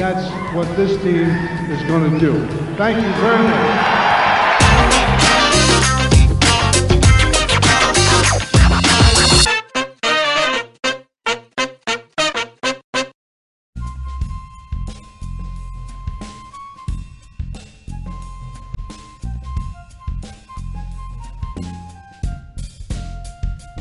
that's what this team is going to do. Thank you very much.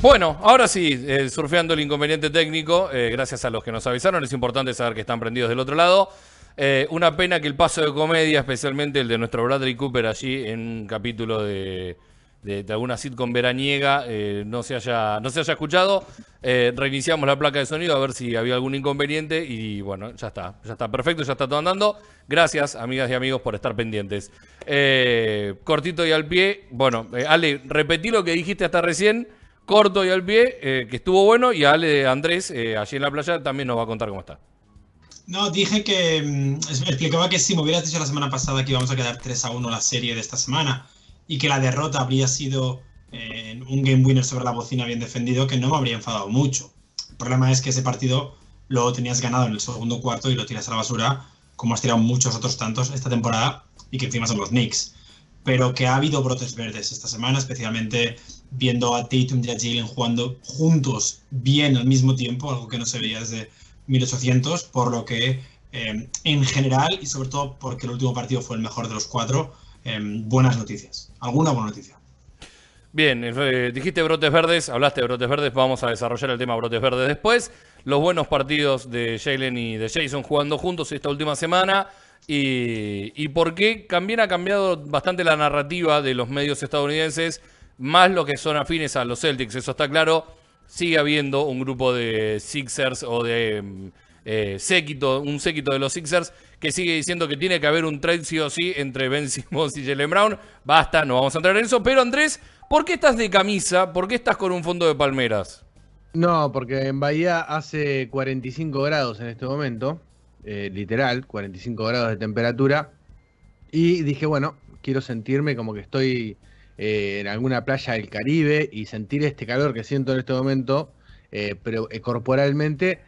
Bueno, ahora sí, eh, surfeando el inconveniente técnico, eh, gracias a los que nos avisaron, es importante saber que están prendidos del otro lado. Eh, una pena que el paso de comedia, especialmente el de nuestro Bradley Cooper allí en un capítulo de, de, de alguna sitcom veraniega, no, se haya, no se haya escuchado. Reiniciamos la placa de sonido a ver si había algún inconveniente y bueno, ya está, ya está perfecto, ya está todo andando. Gracias, amigas y amigos, por estar pendientes. Cortito y al pie, bueno, Ale, repetí lo que dijiste hasta recién corto y al pie, eh, que estuvo bueno, y Ale Andrés, eh, allí en la playa, también nos va a contar cómo está. No, dije que. mm, es- explicaba que si me hubieras dicho la semana pasada que íbamos a quedar 3 a 1 la serie de esta semana y que la derrota habría sido eh, un game winner sobre la bocina bien defendido, que no me habría enfadado mucho. El problema es que ese partido lo tenías ganado en el segundo cuarto y lo tiras a la basura, como has tirado muchos otros tantos esta temporada y que encima son los Knicks. Pero que ha habido brotes verdes esta semana, especialmente viendo a Tatum y a Jalen jugando juntos bien al mismo tiempo, algo que no se veía desde 1800, por lo que eh, en general y sobre todo porque el último partido fue el mejor de los cuatro, eh, buenas noticias. ¿Alguna buena noticia? Bien, eh, dijiste brotes verdes, hablaste de brotes verdes, vamos a desarrollar el tema brotes verdes después. Los buenos partidos de Jalen y de Jason jugando juntos esta última semana. Y, y por también ha cambiado bastante la narrativa de los medios estadounidenses, más los que son afines a los Celtics, eso está claro. Sigue habiendo un grupo de Sixers o de mm, eh, séquito, un séquito de los Sixers que sigue diciendo que tiene que haber un trade sí o sí entre Ben Simmons y Jalen Brown. Basta, no vamos a entrar en eso. Pero Andrés, ¿por qué estás de camisa? ¿Por qué estás con un fondo de palmeras? No, porque en Bahía hace 45 grados en este momento, eh, literal, 45 grados de temperatura. Y dije, bueno, quiero sentirme como que estoy eh, en alguna playa del Caribe y sentir este calor que siento en este momento, eh, pero eh, corporalmente,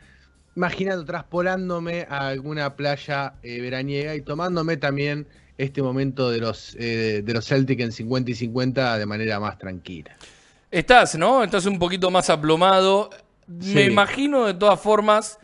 imaginando, traspolándome a alguna playa veraniega y tomándome también este momento de los, de los Celtic en 50 y 50 de manera más tranquila. Estás, ¿no? Estás un poquito más aplomado. Me imagino de todas formas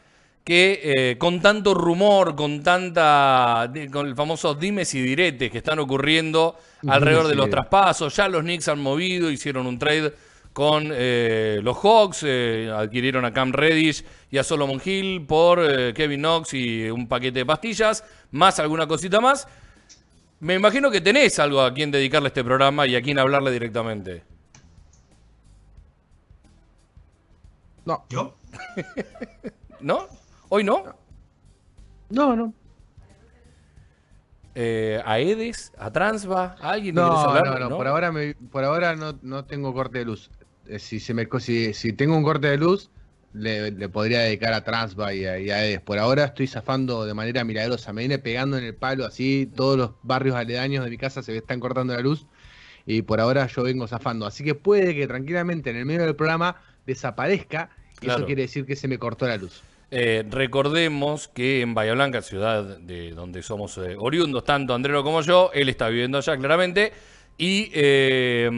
que eh, con tanto rumor, con tanta. con el famoso dimes y diretes que están ocurriendo alrededor de Sí. los traspasos, ya los Knicks han movido, hicieron un trade con eh, los Hawks, eh, adquirieron a Cam Reddish y a Solomon Hill por eh, Kevin Knox y un paquete de pastillas, más alguna cosita más. Me imagino que tenés algo a quien dedicarle este programa y a quien hablarle directamente. No, ¿Yo? ¿No? ¿Hoy no? no, no. Eh, ¿A Edes? ¿A Transva? ¿A alguien No, hablar? no, no, por ahora, me- por ahora no, no tengo corte de luz. Eh, Si, se me, si, si tengo un corte de luz, le, le podría dedicar a Transva y a, y a Edes. Por ahora estoy zafando de manera milagrosa. Me viene pegando en el palo así, todos los barrios aledaños de mi casa se están cortando la luz. Y por ahora yo vengo zafando. Así que puede que tranquilamente en el medio del programa desaparezca. Y Claro. eso quiere decir que se me cortó la luz. Eh, recordemos que en Bahía Blanca, ciudad de donde somos eh, oriundos, tanto Andrero como yo, él está viviendo allá claramente. Y eh,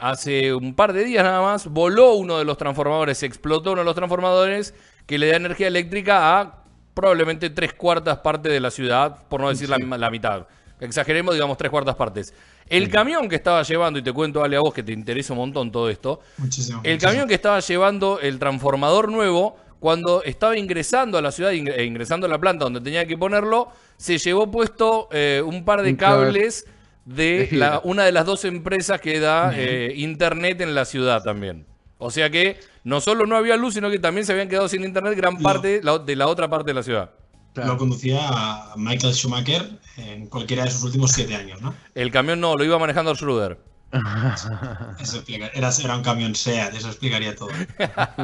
hace un par de días nada más voló uno de los transformadores, explotó uno de los transformadores que le da energía eléctrica a probablemente tres cuartas partes de la ciudad, por no decir la, la mitad. Exageremos, digamos, tres cuartas partes. El camión que estaba llevando, y te cuento, Ale, a vos que te interesa un montón todo esto, Muchísimo. el muchísimo. camión que estaba llevando el transformador nuevo, cuando estaba ingresando a la ciudad, ing- e ingresando a la planta donde tenía que ponerlo, se llevó puesto eh, un par de cables de la- una de las dos empresas que da eh, internet en la ciudad también. O sea que no solo no había luz, sino que también se habían quedado sin internet gran parte de la otra parte de la ciudad. lo conducía Michael Schumacher en cualquiera de sus últimos siete años, ¿no? El camión no, lo iba manejando Schroeder. Era, un camión SEAT, eso explicaría todo.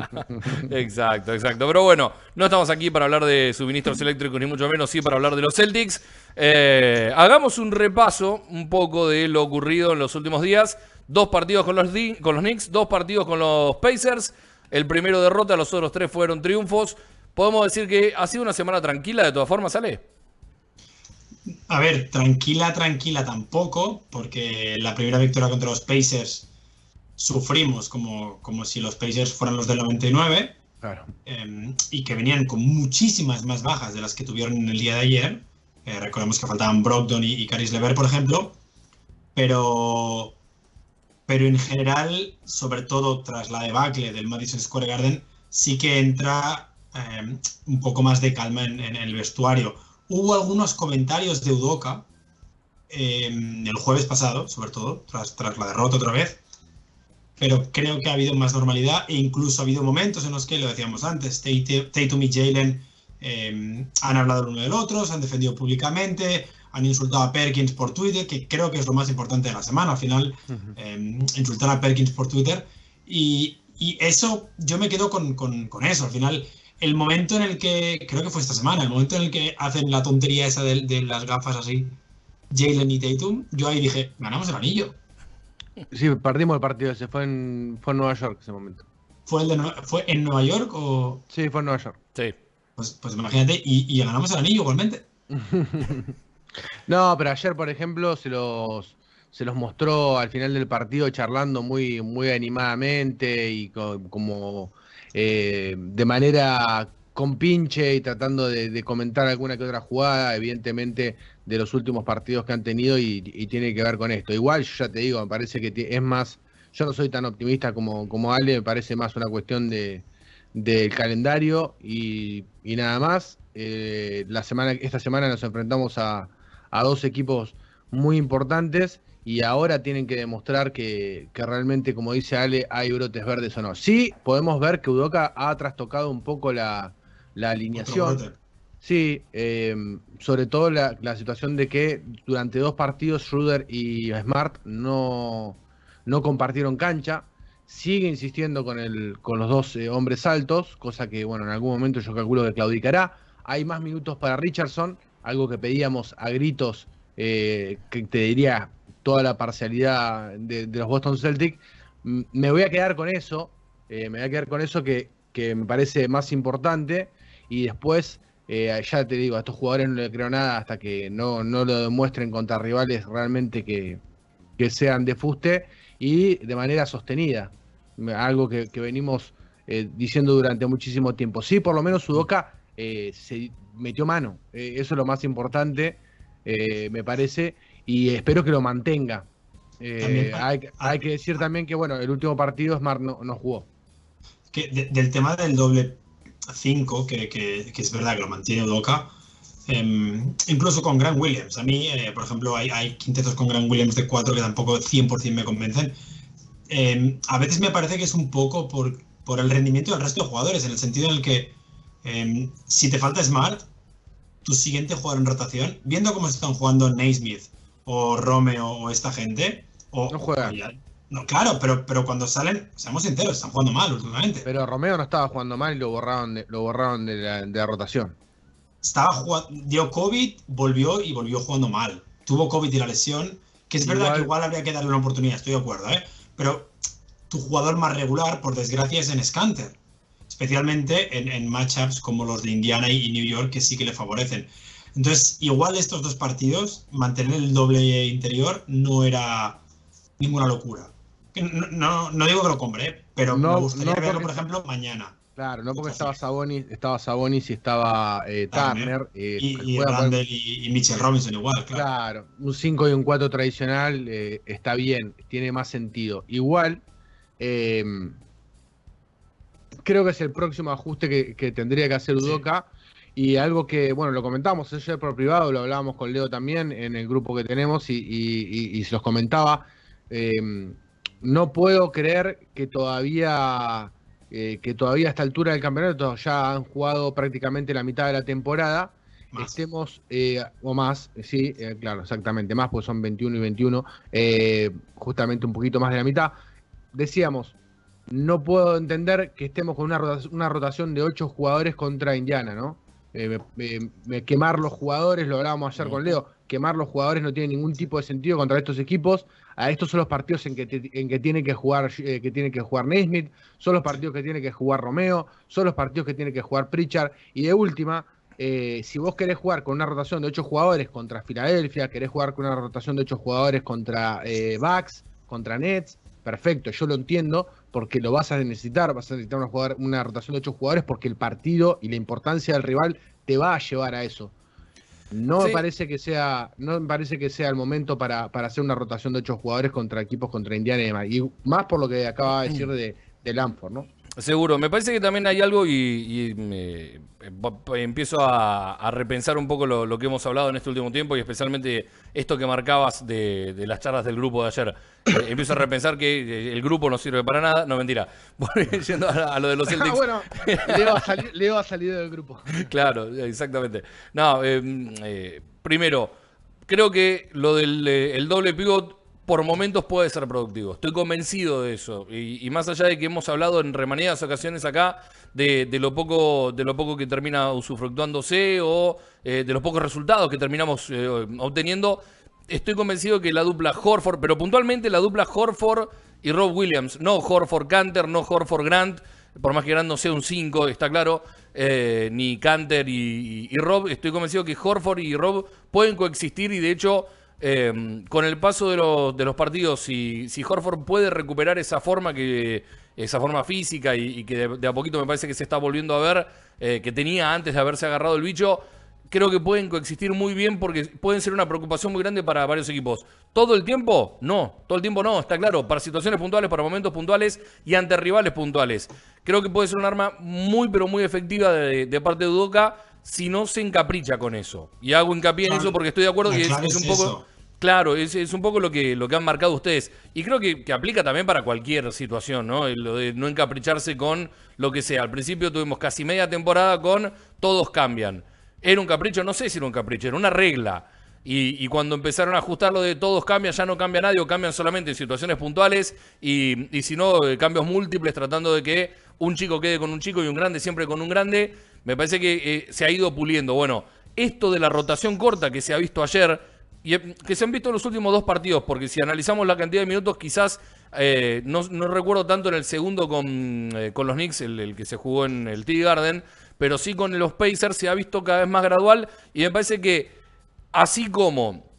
exacto, exacto. Pero bueno, no estamos aquí para hablar de suministros eléctricos, ni mucho menos, sí para hablar de los Celtics. Eh, hagamos un repaso un poco de lo ocurrido en los últimos días. Dos partidos con los, con los Knicks, dos partidos con los Pacers. El primero derrota, los otros tres fueron triunfos. Podemos decir que ha sido una semana tranquila, de todas formas, ¿sale? A ver, tranquila, tranquila tampoco, porque la primera victoria contra los Pacers sufrimos como, como si los Pacers fueran los del 99. Claro. Em, y que venían con muchísimas más bajas de las que tuvieron en el día de ayer. Eh, recordemos que faltaban Brogdon y, Caris Lever, por ejemplo. Pero, pero en general, sobre todo tras la debacle del Madison Square Garden, sí que entra Em, un poco más de calma en, el vestuario. Hubo algunos comentarios de Udoka em, el jueves pasado, sobre todo, tras, tras la derrota otra vez, pero creo que ha habido más normalidad e incluso ha habido momentos en los que, lo decíamos antes, Tatum y Jalen em, han hablado el uno del otro, se han defendido públicamente, han insultado a Perkins por Twitter, que creo que es lo más importante de la semana, al final, insultar a Perkins por Twitter. Y, eso, yo me quedo con, con eso, al final el momento en el que, creo que fue esta semana, el momento en el que hacen la tontería esa de, las gafas así, Jalen y Tatum, yo ahí dije, ganamos el anillo. Sí, perdimos el partido ese, fue en, fue en Nueva York ese momento. ¿Fue, el de, ¿Fue en Nueva York o...? Sí, fue en Nueva York. Sí. Pues, pues imagínate, y, ganamos el anillo igualmente. no, pero ayer, por ejemplo, se los, se los mostró al final del partido charlando muy, muy animadamente y como eh, de manera con pinche y tratando de, comentar alguna que otra jugada, evidentemente de los últimos partidos que han tenido y, tiene que ver con esto. Igual, yo ya te digo, me parece que es más, yo no soy tan optimista como, como Ale, me parece más una cuestión de del calendario y, nada más. Eh, la semana, esta semana nos enfrentamos a, a dos equipos muy importantes y ahora tienen que demostrar que, realmente, como dice Ale, hay brotes verdes o no. Sí, podemos ver que Udoca ha trastocado un poco la, alineación. Sí, eh, sobre todo la, situación de que durante dos partidos Schroeder y Smart no, no compartieron cancha. Sigue insistiendo con, el, con los dos eh, hombres altos, cosa que, bueno, en algún momento yo calculo que claudicará. Hay más minutos para Richardson, algo que pedíamos a gritos, eh, que te diría toda la parcialidad de, los Boston Celtics. Me voy a quedar con eso, eh, me voy a quedar con eso que, me parece más importante. Y después, eh, ya te digo, a estos jugadores no le creo nada hasta que no, no lo demuestren contra rivales realmente que, sean de fuste y de manera sostenida. Algo que, venimos eh, diciendo durante muchísimo tiempo. Sí, por lo menos Sudoka se metió mano. eso es lo más importante, me parece y espero que lo mantenga. Eh, hay, que decir también que, bueno, el último partido Smart no, no jugó. Que del tema del doble 5, que, que, es verdad que lo mantiene Doca, em, incluso con Grant Williams. A mí, eh, por ejemplo, hay, hay, quintetos con Grant Williams de 4 que tampoco 100% me convencen. Em, a veces me parece que es un poco por, por el rendimiento del resto de jugadores, en el sentido en el que em, si te falta Smart, tu siguiente jugador en rotación, viendo cómo están jugando Naismith, o Romeo o esta gente. O, no juegan. no, claro, pero, pero cuando salen, seamos sinceros, están jugando mal últimamente. Pero Romeo no estaba jugando mal y lo borraron de, lo borraron de la, rotación. Estaba jugando, dio COVID, volvió y volvió jugando mal. Tuvo COVID y la lesión, que es verdad que igual habría que darle una oportunidad, estoy de acuerdo, ¿eh? Pero tu jugador más regular, por desgracia, es en Scanter. Especialmente en, en matchups como los de Indiana y New York, que sí que le favorecen. Entonces, igual estos dos partidos, mantener el doble interior no era ninguna locura. No, no, digo que lo compre, pero me gustaría verlo, por ejemplo, mañana. Claro, no porque estaba Sabonis, estaba Sabonis y estaba eh, Turner. Eh, y, Randall y, Mitchell Robinson igual, claro. Claro, un 5 y un 4 tradicional eh, está bien, tiene más sentido. Igual, creo que es el próximo ajuste que, tendría que hacer Udoca. Y algo que, bueno, lo comentamos ayer por privado, lo hablábamos con Leo también en el grupo que tenemos y, se los comentaba. Em, no puedo creer que todavía, eh, que todavía a esta altura del campeonato ya han jugado prácticamente la mitad de la temporada estemos, eh, o más, sí, eh, claro, exactamente, más, pues son 21 y 21, justamente un poquito más de la mitad. Decíamos, no puedo entender que estemos con una rotación, una rotación de 8 jugadores contra Indiana, ¿no? Quemar los jugadores, lo hablábamos ayer con Leo, quemar los jugadores no tiene ningún tipo de sentido contra estos equipos. A estos son los partidos en que, en que tiene que jugar que tiene que jugar Naismith, son los partidos que tiene que jugar Romeo, son los partidos que tiene que jugar Pritchard. Y de última, eh, si vos querés jugar con una rotación de 8 jugadores contra Filadelfia, querés jugar con una rotación de 8 jugadores contra eh, Bucks, contra Nets, perfecto, yo lo entiendo, porque lo vas a necesitar, vas a necesitar una, una rotación de 8 jugadores porque el partido y la importancia del rival te va a llevar a eso. No me parece que sea, no me parece que sea el momento para, para hacer una rotación de 8 jugadores contra equipos contra Indiana y demás. Y más por lo que acaba de decir de, de Lanford, ¿no? Seguro, me parece que también hay algo y, me, empiezo a, repensar un poco lo, que hemos hablado en este último tiempo y especialmente esto que marcabas de, las charlas del grupo de ayer. Eh, empiezo a repensar que eh, el grupo no sirve para nada, no mentira. Yendo a, lo de los Celtics. bueno, Leo ha, salido del grupo. claro, exactamente. No, em, eh, primero, creo que lo del el doble pivot por momentos puede ser productivo. Estoy convencido de eso. Y, más allá de que hemos hablado en remanidas ocasiones acá de, lo poco de lo poco que termina usufructuándose o eh, de los pocos resultados que terminamos eh, obteniendo, estoy convencido que la dupla Horford, pero puntualmente la dupla Horford y Rob Williams, no Horford Canter, no Horford Grant, por más que Grant no sea un 5, está claro, eh, ni Canter y, y Rob, estoy convencido que Horford y Rob pueden coexistir y de hecho Em, con el paso de los, de los partidos, si, si Horford puede recuperar esa forma que esa forma física y, que de, a poquito me parece que se está volviendo a ver, eh, que tenía antes de haberse agarrado el bicho, creo que pueden coexistir muy bien porque pueden ser una preocupación muy grande para varios equipos. ¿Todo el tiempo? No, todo el tiempo no, está claro, para situaciones puntuales, para momentos puntuales y ante rivales puntuales. Creo que puede ser un arma muy, pero muy efectiva de, parte de Udoca si no se encapricha con eso. Y hago hincapié en eso porque estoy de acuerdo que es, un poco... Claro, es, un poco lo que, lo que han marcado ustedes. Y creo que, aplica también para cualquier situación, ¿no? Lo de no encapricharse con lo que sea. Al principio tuvimos casi media temporada con todos cambian. Era un capricho, no sé si era un capricho, era una regla. Y, cuando empezaron a ajustar lo de todos cambian, ya no cambia nadie o cambian solamente en situaciones puntuales y, si no, eh, cambios múltiples tratando de que un chico quede con un chico y un grande siempre con un grande, me parece que eh, se ha ido puliendo. Bueno, esto de la rotación corta que se ha visto ayer, y eh, que se han visto en los últimos dos partidos, porque si analizamos la cantidad de minutos, quizás eh, no, recuerdo tanto en el segundo con, eh, con los Knicks, el, que se jugó en el T Garden, pero sí con los Pacers se ha visto cada vez más gradual y me parece que así como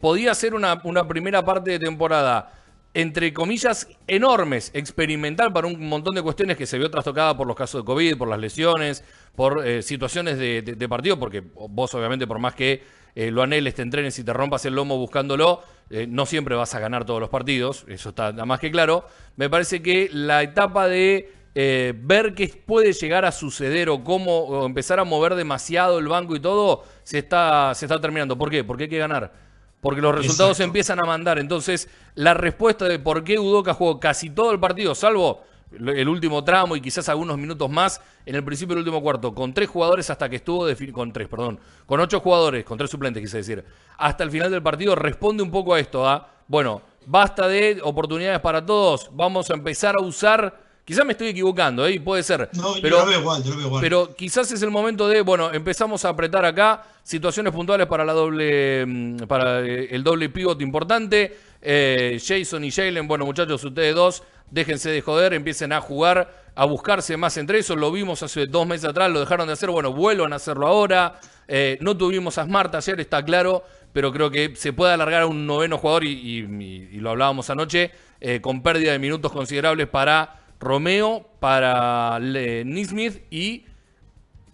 podía ser una, una primera parte de temporada entre comillas, enormes, experimental para un montón de cuestiones que se vio trastocada por los casos de COVID, por las lesiones, por situaciones de, partido, porque vos obviamente por más que eh, lo anheles, te entrenes y te rompas el lomo buscándolo, eh, no siempre vas a ganar todos los partidos, eso está más que claro. Me parece que la etapa de eh, ver qué puede llegar a suceder o cómo empezar a mover demasiado el banco y todo, se está, se está terminando. ¿Por qué? Porque hay que ganar. Porque los resultados empiezan a mandar. Entonces, la respuesta de por qué Udoca jugó casi todo el partido, salvo el último tramo y quizás algunos minutos más en el principio del último cuarto, con tres jugadores hasta que estuvo con tres, perdón, con ocho jugadores, con tres suplentes quise decir, hasta el final del partido responde un poco a esto, ¿ah? Bueno, basta de oportunidades para todos, vamos a empezar a usar Quizás me estoy equivocando, ¿eh? puede ser. No, pero, yo lo veo igual, yo lo veo igual. Pero quizás es el momento de, bueno, empezamos a apretar acá situaciones puntuales para la doble, mm, para eh, el doble pivot importante. Eh, Jason y Jalen, bueno, muchachos, ustedes dos déjense de joder, empiecen a jugar, a buscarse más entre eso. Lo vimos hace dos meses atrás, lo dejaron de hacer, bueno, vuelvan a hacerlo ahora. Eh, no tuvimos a Smart ayer, está claro, pero creo que se puede alargar a un noveno jugador y, lo hablábamos anoche, eh, con pérdida de minutos considerables para Romeo, para Nismith y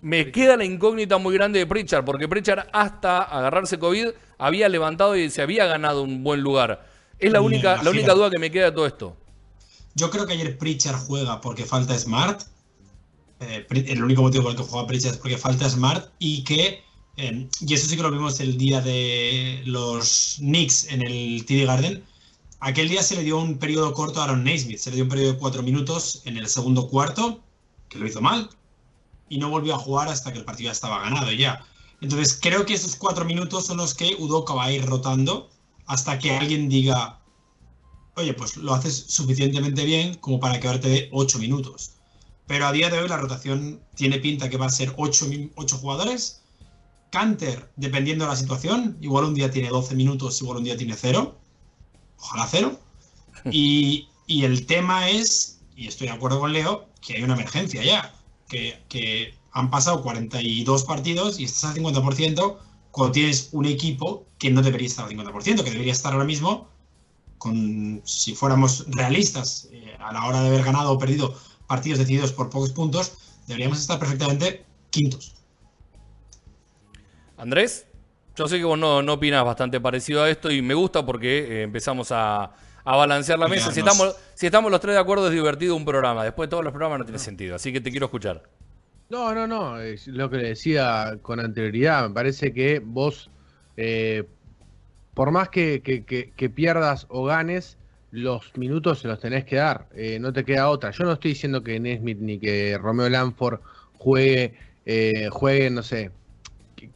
me queda la incógnita muy grande de Pritchard, porque Pritchard hasta agarrarse COVID había levantado y se había ganado un buen lugar. Es la única, la única duda que me queda de todo esto. Yo creo que ayer Pritchard juega porque falta Smart. Eh, el único motivo por el que juega Pritchard es porque falta Smart y que, eh, y eso sí que lo vimos el día de los Knicks en el TD Garden, aquel día se le dio un periodo corto a Aaron Naismith, se le dio un periodo de cuatro minutos en el segundo cuarto, que lo hizo mal, y no volvió a jugar hasta que el partido ya estaba ganado ya. Entonces creo que esos cuatro minutos son los que Udoka va a ir rotando hasta que alguien diga, oye, pues lo haces suficientemente bien como para que ahora te dé ocho minutos. Pero a día de hoy la rotación tiene pinta que va a ser ocho, ocho jugadores. Canter, dependiendo de la situación, igual un día tiene 12 minutos, igual un día tiene cero. Ojalá cero. Y, y el tema es, y estoy de acuerdo con Leo, que hay una emergencia ya. Que, que han pasado 42 partidos y estás al 50% cuando tienes un equipo que no debería estar al 50%, que debería estar ahora mismo con, si fuéramos realistas, eh, a la hora de haber ganado o perdido partidos decididos por pocos puntos, deberíamos estar perfectamente quintos. Andrés, yo sé que vos no, no opinas bastante parecido a esto y me gusta porque eh, empezamos a, a balancear la mesa. Si estamos, si estamos los tres de acuerdo es divertido un programa. Después de todos los programas no tiene sentido. Así que te quiero escuchar. No, no, no. Es lo que le decía con anterioridad. Me parece que vos, eh, por más que, pierdas o ganes, los minutos se los tenés que dar. Eh, no te queda otra. Yo no estoy diciendo que Nesmith ni que Romeo Lanford juegue, eh, juegue, no sé,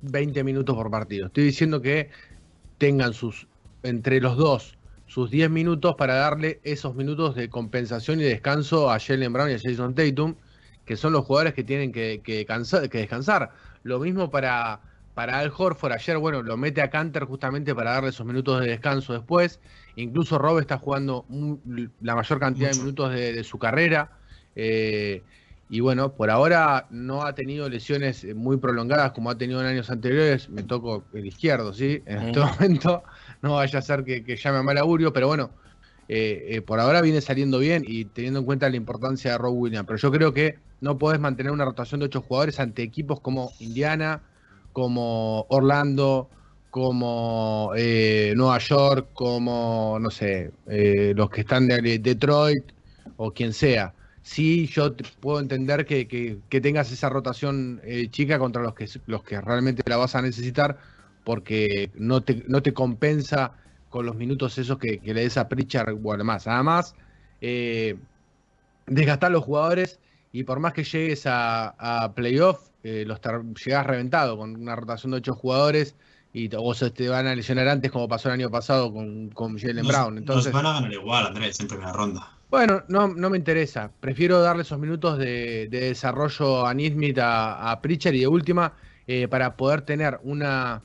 20 minutos por partido. Estoy diciendo que tengan sus, entre los dos, sus 10 minutos para darle esos minutos de compensación y descanso a Jalen Brown y a Jason Tatum que son los jugadores que tienen que, que, descansar. Lo mismo para, para Al Horford. Ayer, bueno, lo mete a Canter justamente para darle esos minutos de descanso después. Incluso Rob está jugando la mayor cantidad de minutos de, su carrera. Eh, y bueno, por ahora no ha tenido lesiones muy prolongadas como ha tenido en años anteriores. Me toco el izquierdo, ¿sí? En este momento no vaya a ser que, llame a mal augurio, pero bueno, eh, eh, por ahora viene saliendo bien y teniendo en cuenta la importancia de Rob Williams. Pero yo creo que no podés mantener una rotación de ocho jugadores ante equipos como Indiana, como Orlando, como eh, Nueva York, como, no sé, los que están de Detroit o quien sea. Sí, yo puedo entender que, tengas esa rotación chica contra los que, los que realmente la vas a necesitar porque no te, no te compensa con los minutos esos que, le des a Pritchard o además. Además, eh, desgastar los jugadores y por más que llegues a, playoff, eh, los llegás reventado con una rotación de ocho jugadores y o se te van a lesionar antes como pasó el año pasado con, con Jalen Brown. Entonces, van a ganar igual, Andrés, en primera ronda. Bueno, no, no me interesa. Prefiero darle esos minutos de, desarrollo a Nismith, a, a Pritchard y de última eh, para poder tener una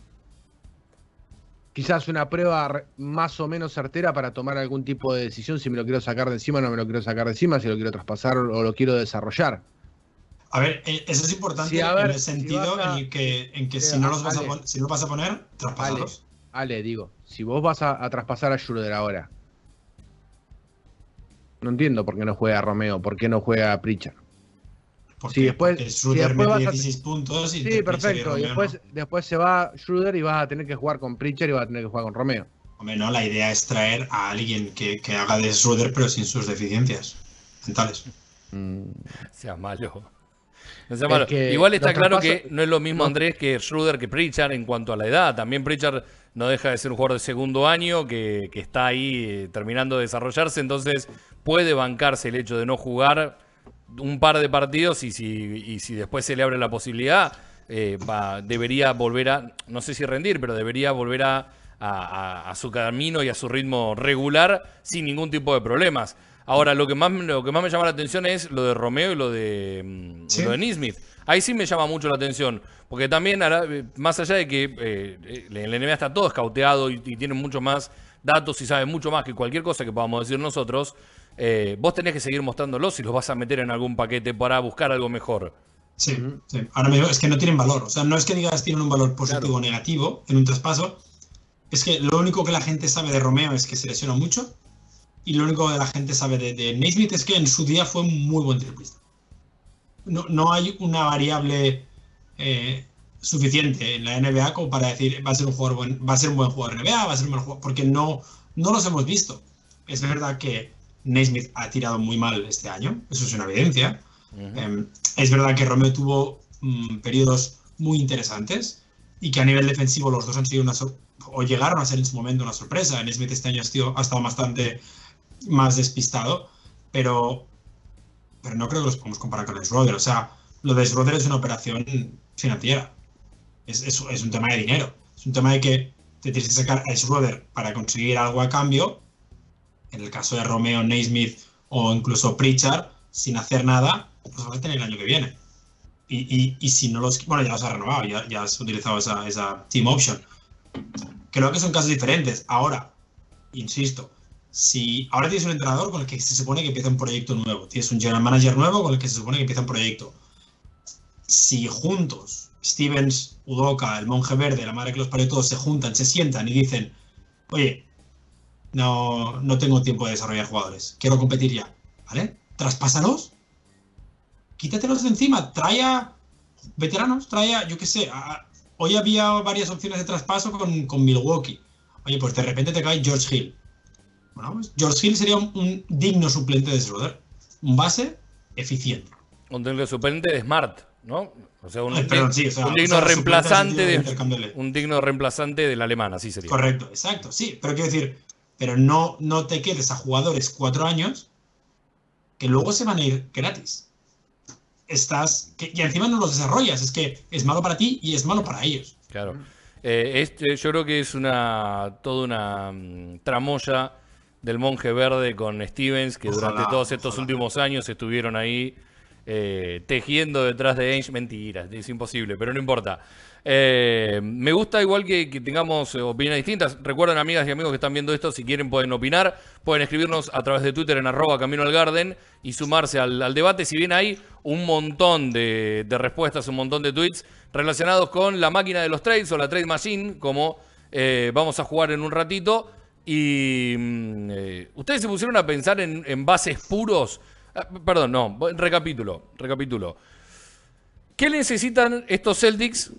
quizás una prueba más o menos certera para tomar algún tipo de decisión si me lo quiero sacar de encima o no me lo quiero sacar de encima, si lo quiero traspasar o lo quiero desarrollar. A ver, eh, eso es importante en el sentido en el que, en que si, no los vas a si no vas a poner, traspasalos. Ale, digo, si vos vas a, traspasar a Schroeder ahora, no entiendo por qué no juega Romeo, por qué no juega a Pritchard. Porque, sí, después, Schroeder mete 16 puntos y Sí, perfecto. Y después, después se va Schroeder y vas a tener que jugar con Pritchard y vas a tener que jugar con Romeo. Hombre, no, la idea es traer a alguien que, que haga de Schroeder pero sin sus deficiencias mentales. Mm. Sea malo. Igual está claro que no es lo mismo Andrés que Schroeder que Pritchard en cuanto a la edad. También Pritchard no deja de ser un jugador de segundo año que, que está ahí eh, terminando de desarrollarse, entonces puede bancarse el hecho de no jugar un par de partidos y si, y si después se le abre la posibilidad, eh, debería volver a, no sé si rendir, pero debería volver a, a, su camino y a su ritmo regular sin ningún tipo de problemas. Ahora, lo que más, lo que más me llama la atención es lo de Romeo y lo de, mm, lo de Nismith. Ahí sí me llama mucho la atención, porque también, más allá de que eh, el NBA está todo escauteado y, y tiene mucho más datos y sabe mucho más que cualquier cosa que podamos decir nosotros, eh, vos tenés que seguir mostrándolos si los vas a meter en algún paquete para buscar algo mejor. Sí, ahora mismo es que no tienen valor. O sea, no es que digas tienen un valor positivo o negativo en un traspaso. Es que lo único que la gente sabe de Romeo es que se lesiona mucho. Y lo único que la gente sabe de, de Naismith es que en su día fue un muy buen triplista. No, no hay una variable eh, suficiente en la NBA como para decir va a ser un jugador buen, va a ser un buen jugador NBA, va a ser un buen jugador, porque no, no los hemos visto. Es verdad que Naismith ha tirado muy mal este año, eso es una evidencia. Em, es verdad que Romeo tuvo mm, periodos muy interesantes y que a nivel defensivo los dos han sido una o llegaron a ser en su momento una sorpresa. Naismith este año ha, estado, ha estado bastante más despistado, pero, pero no creo que los podamos comparar con Schroeder. O sea, lo de Schroeder es una operación financiera. Es, es, es, un tema de dinero. Es un tema de que te tienes que sacar a Schroeder para conseguir algo a cambio. En el caso de Romeo, Naismith o incluso Pritchard, sin hacer nada, pues vas a tener el año que viene. Y, y, y si no los. Bueno, ya los has renovado, ya, ya has utilizado esa, esa team option. Creo que son casos diferentes. Ahora, insisto, si ahora tienes un entrenador con el que se supone que empieza un proyecto nuevo, tienes un general manager nuevo con el que se supone que empieza un proyecto. Si juntos, Stevens, Udoka, el monje verde, la madre que los parió todos, se juntan, se sientan y dicen, oye, no, no tengo tiempo de desarrollar jugadores, quiero competir ya, ¿vale? Traspásalos, quítatelos de encima, trae a veteranos, trae a, yo qué sé, hoy había varias opciones de traspaso con, con, Milwaukee. Oye, pues de repente te cae George Hill. Bueno, pues George Hill sería un, un digno suplente de Schroeder. Un base eficiente. Un digno suplente de Smart, ¿no? O sea, un, Ay, perdón, sí, o sea, un digno o sea, reemplazante de, un digno reemplazante del alemán, así sería. Correcto, exacto, sí. Pero quiero decir, pero no, no te quedes a jugadores cuatro años que luego se van a ir gratis. Estás. Que, y encima no los desarrollas. Es que es malo para ti y es malo para ellos. Claro. Eh, este, yo creo que es una toda una mm, tramoya del monje verde con Stevens, que Ojalá, durante todos estos ojalá. últimos años estuvieron ahí eh, tejiendo detrás de Ainge. Mentiras, es imposible, pero no importa. Eh, me gusta igual que, que tengamos eh, opiniones distintas. Recuerden, amigas y amigos que están viendo esto, si quieren pueden opinar, pueden escribirnos a través de Twitter en arroba Camino al Garden y sumarse al, al debate. Si bien hay un montón de, de respuestas, un montón de tweets relacionados con la máquina de los trades o la trade machine, como eh, vamos a jugar en un ratito. Y mm, eh, ustedes se pusieron a pensar en, en bases puros. Ah, perdón, no, recapitulo, recapitulo. ¿Qué necesitan estos Celtics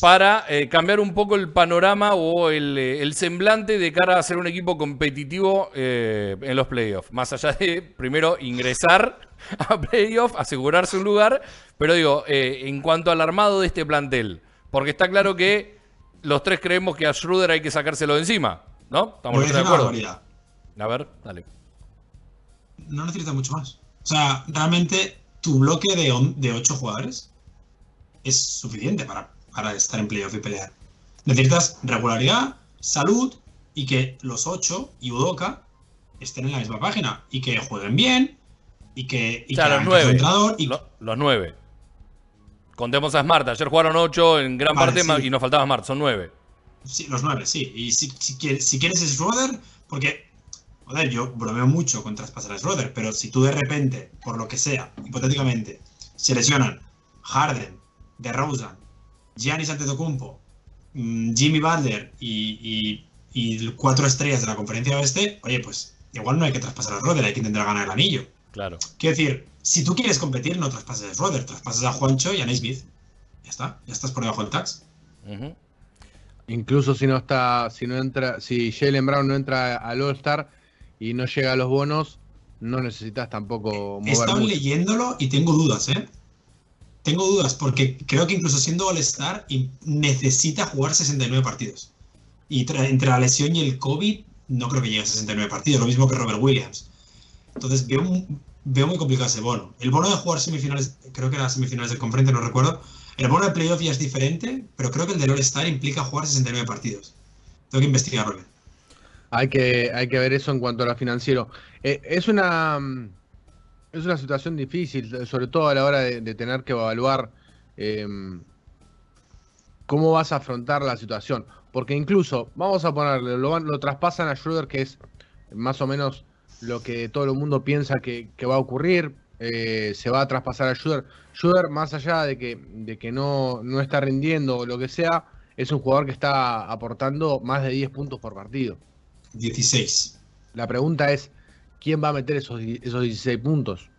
para eh, cambiar un poco el panorama o el, eh, el semblante de cara a ser un equipo competitivo en los playoffs? Más allá de, primero, ingresar a playoffs, asegurarse un lugar, pero digo, en cuanto al armado de este plantel, porque está claro que los tres creemos que a Schroeder hay que sacárselo de encima, ¿no? Estamos de acuerdo. barbaridad. A ver, dale. No necesitas mucho más. O sea, realmente tu bloque de, on- de ocho jugadores es suficiente para, para estar en playoff y pelear. Necesitas regularidad, salud y que los ocho y Udoka estén en la misma página y que jueguen bien y que, y O sea, que los hagan caso nueve. al entrenador y Lo- los nueve. Contemos a Smart. Ayer jugaron ocho en gran Vale, parte sí. y nos faltaba Smart. Son nueve. Sí, los nueve, sí. Y si, si, quieres, si quieres es Schroeder, porque, joder, yo bromeo mucho con traspasar a Schroeder, pero si tú de repente, por lo que sea, hipotéticamente, se lesionan Harden, DeRozan, Giannis Antetokounmpo, mm, Jimmy Butler y, y, y cuatro estrellas de la conferencia oeste, oye, pues igual no hay que traspasar a Schroeder, hay que intentar ganar el anillo. Claro. Quiero decir, si tú quieres competir, no traspases a Schroeder, traspasas a Juancho y a Naismith. Ya está, ya estás por debajo del tax. Incluso si no está, si no entra, si Jalen Brown no entra al All-Star y no llega a los bonos, no necesitas tampoco mover mucho. leyéndolo y tengo dudas, ¿eh? Tengo dudas porque creo que incluso siendo All-Star necesita jugar 69 partidos. Y entre la lesión y el COVID no creo que llegue a 69 partidos, lo mismo que Robert Williams. Entonces veo, veo muy complicado ese bono. El bono de jugar semifinales, creo que era semifinales de conferencia, no recuerdo. El bono de playoff ya es diferente, pero creo que el del All-Star implica jugar 69 partidos. Tengo que investigarlo. Hay que, hay que ver eso en cuanto a lo financiero. Eh, es una mm, es una situación difícil, sobre todo a la hora de, tener que evaluar eh, cómo vas a afrontar la situación. Porque incluso, vamos a ponerle, lo, lo traspasan a Schroeder, que es más o menos lo que todo el mundo piensa que va a ocurrir. Eh, se va a traspasar a Schroeder. Schroeder, más allá de que, de que no, no está rindiendo o lo que sea, es un jugador que está aportando más de 10 puntos por partido. 16. La pregunta es, ¿quién va a meter esos, esos 16 puntos?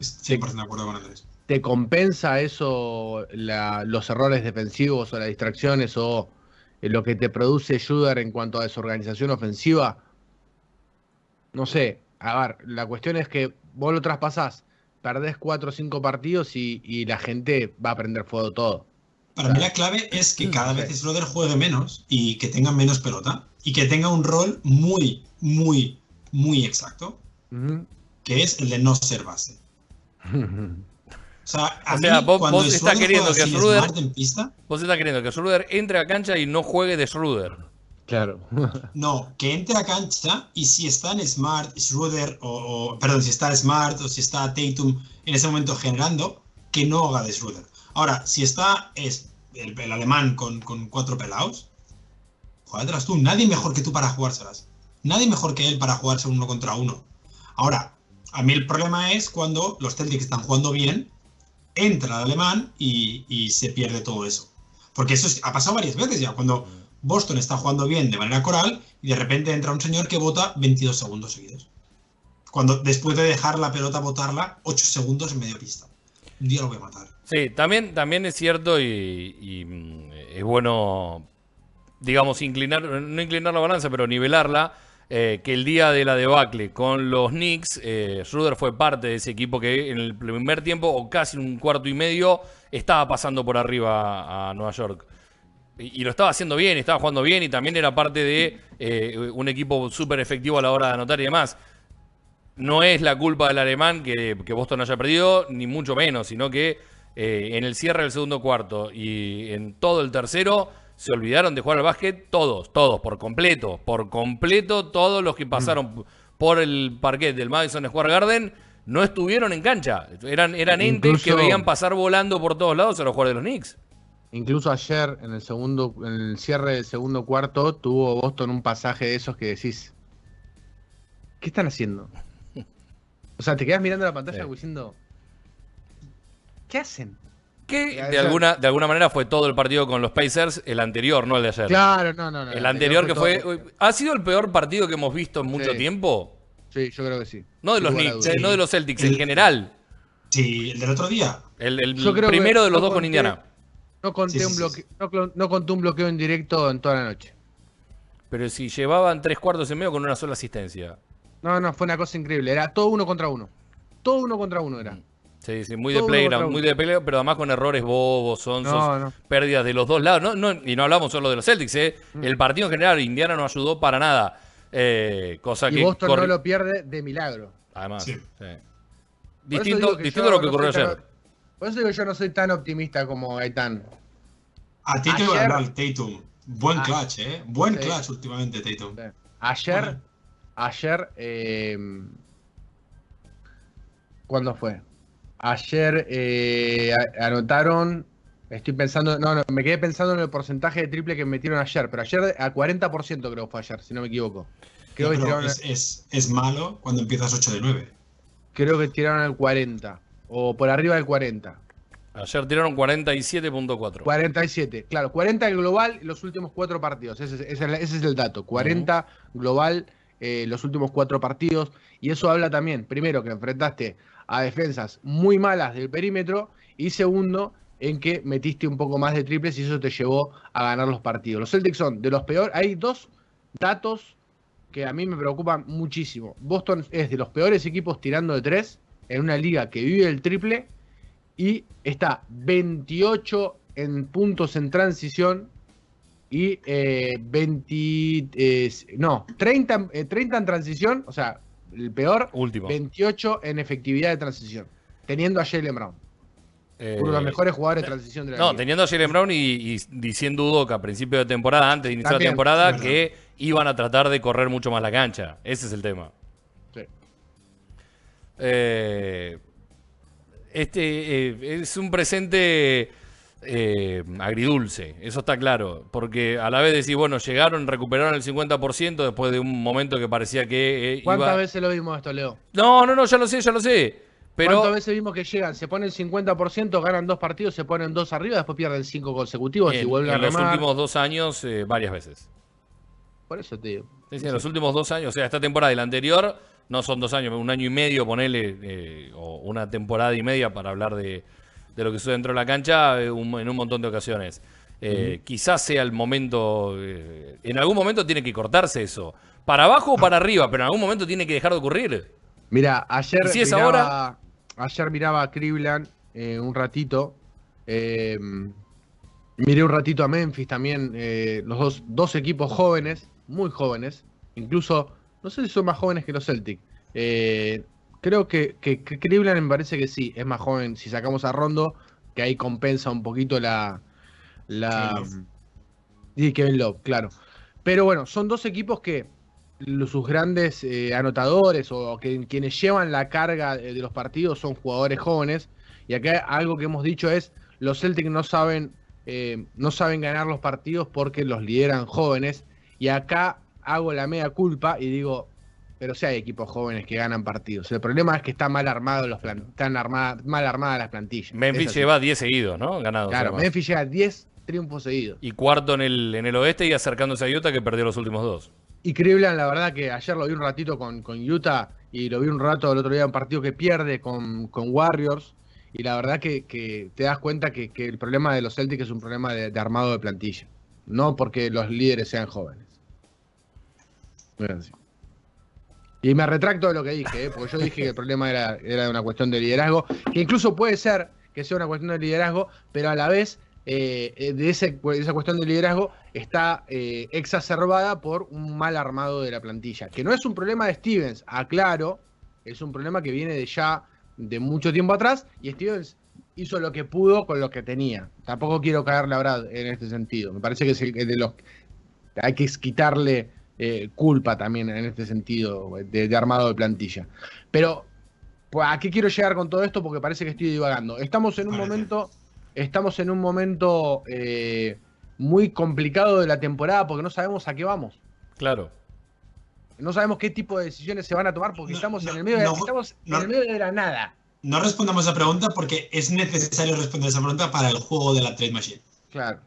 Estoy 100% de acuerdo con Andrés. ¿Te compensa eso la- los errores defensivos o las distracciones o eh, lo que te produce Schroeder en cuanto a desorganización ofensiva? No sé, a ver, la cuestión es que vos lo traspasás, perdés 4 o 5 partidos y, y la gente va a prender fuego todo. Para mí la clave es que cada Sí. vez Schroeder juegue menos y que tenga menos pelota y que tenga un rol muy, muy, muy exacto, que es el de no ser base. O sea, a O sea, mí, vos- cuando vos estás Schroeder queriendo juega que sin Schroeder- Smart en pista, Vos estás queriendo que Schroeder entre a cancha y no juegue de Schroeder. Claro. no, que entre a cancha y si está en Smart, Schroeder, o, o- perdón, si está Smart o si está Tatum en ese momento generando, que no haga de Schroeder. Ahora, si está es el, el alemán con, con cuatro pelados, jugártelas tú. Nadie mejor que tú para jugárselas. Nadie mejor que él para jugarse uno contra uno. Ahora, a mí el problema es cuando los Celtics están jugando bien, entra el alemán y, y se pierde todo eso. Porque eso es- ha pasado varias veces ya, cuando Boston está jugando bien de manera coral y de repente entra un señor que vota 22 segundos seguidos. Cuando después de dejar la pelota botarla 8 segundos en medio pista. Un día lo voy a matar. Sí, también, también es cierto y, mm, es bueno, digamos, inclinar, no inclinar la balanza, pero nivelarla, eh, que el día de la debacle con los Knicks, eh, Schroeder fue parte de ese equipo que en el primer tiempo, o casi un cuarto y medio, estaba pasando por arriba a Nueva York. Y, y lo estaba haciendo bien, estaba jugando bien y también era parte de eh, un equipo súper efectivo a la hora de anotar y demás. No es la culpa del alemán que, que Boston haya perdido, ni mucho menos, sino que eh, en el cierre del segundo cuarto y en todo el tercero se olvidaron de jugar al básquet todos, todos, por completo, por completo, todos los que pasaron por el parquet del Madison Square Garden no estuvieron en cancha. Eran, eran entes que veían pasar volando por todos lados a los jugadores de los Knicks. Incluso ayer, en el segundo, en el cierre del segundo cuarto, tuvo Boston un pasaje de esos que decís. ¿Qué están haciendo? O sea, te quedas mirando la pantalla Sí. diciendo. ¿Qué hacen? Que de alguna, de alguna manera fue todo el partido con los Pacers, el anterior, no el de ayer. Claro, no, no, no. el anterior que fue... todo- ¿Ha sido el peor partido que hemos visto en mucho Sí. tiempo? Sí, yo creo que sí. No de los Knicks, eh, no de los Celtics, en El- general. Sí, el del otro día. El, el primero de los dos con Indiana. No conté, Sí, sí, un sí, bloque- No, conté un bloqueo en directo en toda la noche. Pero si llevaban tres cuartos y medio con una sola asistencia. No, no, fue una cosa increíble. Era todo uno contra uno. Todo uno contra uno era. Sí, sí, muy de playground, muy de playground, pero además con errores bobos, sonsos, No, no. pérdidas de los dos lados. No, no, y no hablamos solo de los Celtics, ¿eh? Mm. El partido en general, Indiana no ayudó para nada. Eh, cosa Y que. Boston corri- no lo pierde de milagro. Además, Sí. sí. Distinto, distinto yo a lo que ocurrió ayer. Por eso digo yo no soy tan optimista como Gaitán. A ti te iba a hablar Tatum. Buen Ah. clutch, ¿eh? Buen Sí. clutch últimamente, Tatum. Ayer, Bueno. ayer, eh, ¿cuándo fue? Ayer eh, anotaron, estoy pensando, no, no, me quedé pensando en el porcentaje de triple que metieron ayer, pero ayer a 40% creo que fue ayer, si no me equivoco. Creo, No, que, tiraron, es, es, es malo cuando empiezas 8 de 9. creo que tiraron al 40, o por arriba del 40. Ayer tiraron 47.4. 47, claro, 40 el global los últimos cuatro partidos, ese, es- ese es, ese es el dato, 40 global eh, los últimos cuatro partidos, y eso habla también, primero, que enfrentaste a defensas muy malas del perímetro, y segundo, en que metiste un poco más de triples y eso te llevó a ganar los partidos. Los Celtics son de los peores, hay dos datos que a mí me preocupan muchísimo. Boston es de los peores equipos tirando de tres en una liga que vive el triple y está 28 en puntos en transición y eh, 20 eh, no 30, eh, 30 en transición, o sea, el peor, Último. 28 en efectividad de transición, teniendo a Jalen Brown, Eh, uno de los mejores jugadores de transición de la No, liga. teniendo a Jalen Brown y, y diciendo Udoka a principio de temporada, antes de iniciar También, la temporada, que iban a tratar de correr mucho más la cancha. Ese es el tema. Eh, este eh, es un presente eh, agridulce, eso está claro. Porque a la vez decís, bueno, llegaron, recuperaron el 50% después de un momento que parecía que eh, ¿Cuántas iba... veces lo vimos esto, Leo? No, no, no, ya lo sé, ya lo sé. Pero ¿Cuántas veces vimos que llegan, se ponen 50%, ganan dos partidos, se ponen dos arriba, después pierden cinco consecutivos y en, vuelven en a los remar? últimos dos años, eh, varias veces. Por eso te digo. Sí, sí, en los últimos dos años, o sea, esta temporada y la anterior, no son dos años, un año y medio, ponele, eh, o una temporada y media para hablar de, de lo que sucede dentro de la cancha eh, un- en un montón de ocasiones. Eh, Quizás sea el momento, eh, en algún momento tiene que cortarse eso. Para abajo o para arriba, pero en algún momento tiene que dejar de ocurrir. Mira, ayer ¿Y si es miraba, ayer miraba a Cleveland un ratito. miré un ratito a Memphis también. los dos, dos equipos jóvenes, muy jóvenes. Incluso, no sé si son más jóvenes que los Celtic. Eh, Creo que, que, que Cleveland me parece que sí, es más joven. Si sacamos a Rondo, que ahí compensa un poquito la. la Kevin Love. y Kevin Love, claro. Pero bueno, son dos equipos que sus grandes eh, anotadores o que quienes llevan la carga de de los partidos son jugadores jóvenes. Y acá algo que hemos dicho es, los Celtics no saben, eh, no saben ganar los partidos porque los lideran jóvenes. Y acá hago la media culpa y digo, pero sí hay equipos jóvenes que ganan partidos. El problema es que está mal armado los plan- están armada- mal armadas las plantillas. Memphis lleva 10 seguidos, ¿no? Ganados. Claro, además. Memphis llega a 10 triunfos seguidos. Y cuarto en el, en el oeste y acercándose a Utah que perdió los últimos dos. Y Cleveland, la verdad que ayer lo vi un ratito con, con Utah y lo vi un rato el otro día en un partido que pierde con, con Warriors. Y la verdad que, que te das cuenta que, que el problema de los Celtics es un problema de, de armado de plantilla. No porque los líderes sean jóvenes. Y me retracto de lo que dije, ¿eh? porque yo dije que el problema era, era una cuestión de liderazgo, que incluso puede ser que sea una cuestión de liderazgo, pero a la vez eh, eh, de, esa cuestión de liderazgo está eh, exacerbada por un mal armado de la plantilla. Que no es un problema de Stevens, aclaro, es un problema que viene de ya de mucho tiempo atrás y Stevens hizo lo que pudo con lo que tenía. Tampoco quiero caerle a Brad en este sentido. Me parece que es el de los hay que quitarle eh, culpa también en este sentido de, de armado de plantilla. Pero pues, ¿a qué quiero llegar con todo esto? Porque parece que estoy divagando. Estamos en un Parece. momento, estamos en un momento eh, muy complicado de la temporada porque no sabemos a qué vamos. Claro. No sabemos qué tipo de decisiones se van a tomar porque No, estamos no, en el medio de, no, estamos no. en el medio de la nada. No respondamos a esa pregunta porque es necesario responder esa pregunta para el juego de la Trade Machine. Claro.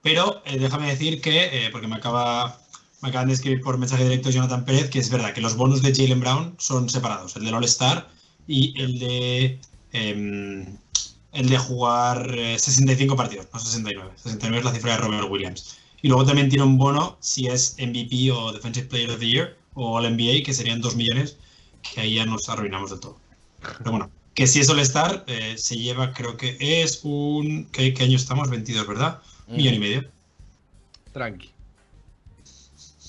Pero eh, déjame decir que, eh, porque me acaba me acaban de escribir por mensaje directo Jonathan Pérez, que es verdad que los bonus de Jalen Brown son separados, el del All-Star y el de em, el de jugar eh, 65 partidos, no 69. 69 es la cifra de Robert Williams. Y luego también tiene un bono si es MVP o Defensive Player of the Year o All NBA, que serían 2 millones, que ahí ya nos arruinamos del todo. Pero bueno, que si es All-Star, eh, se lleva, creo que es un. ¿Qué, qué año estamos? 22, ¿verdad? Millón y medio. Tranqui.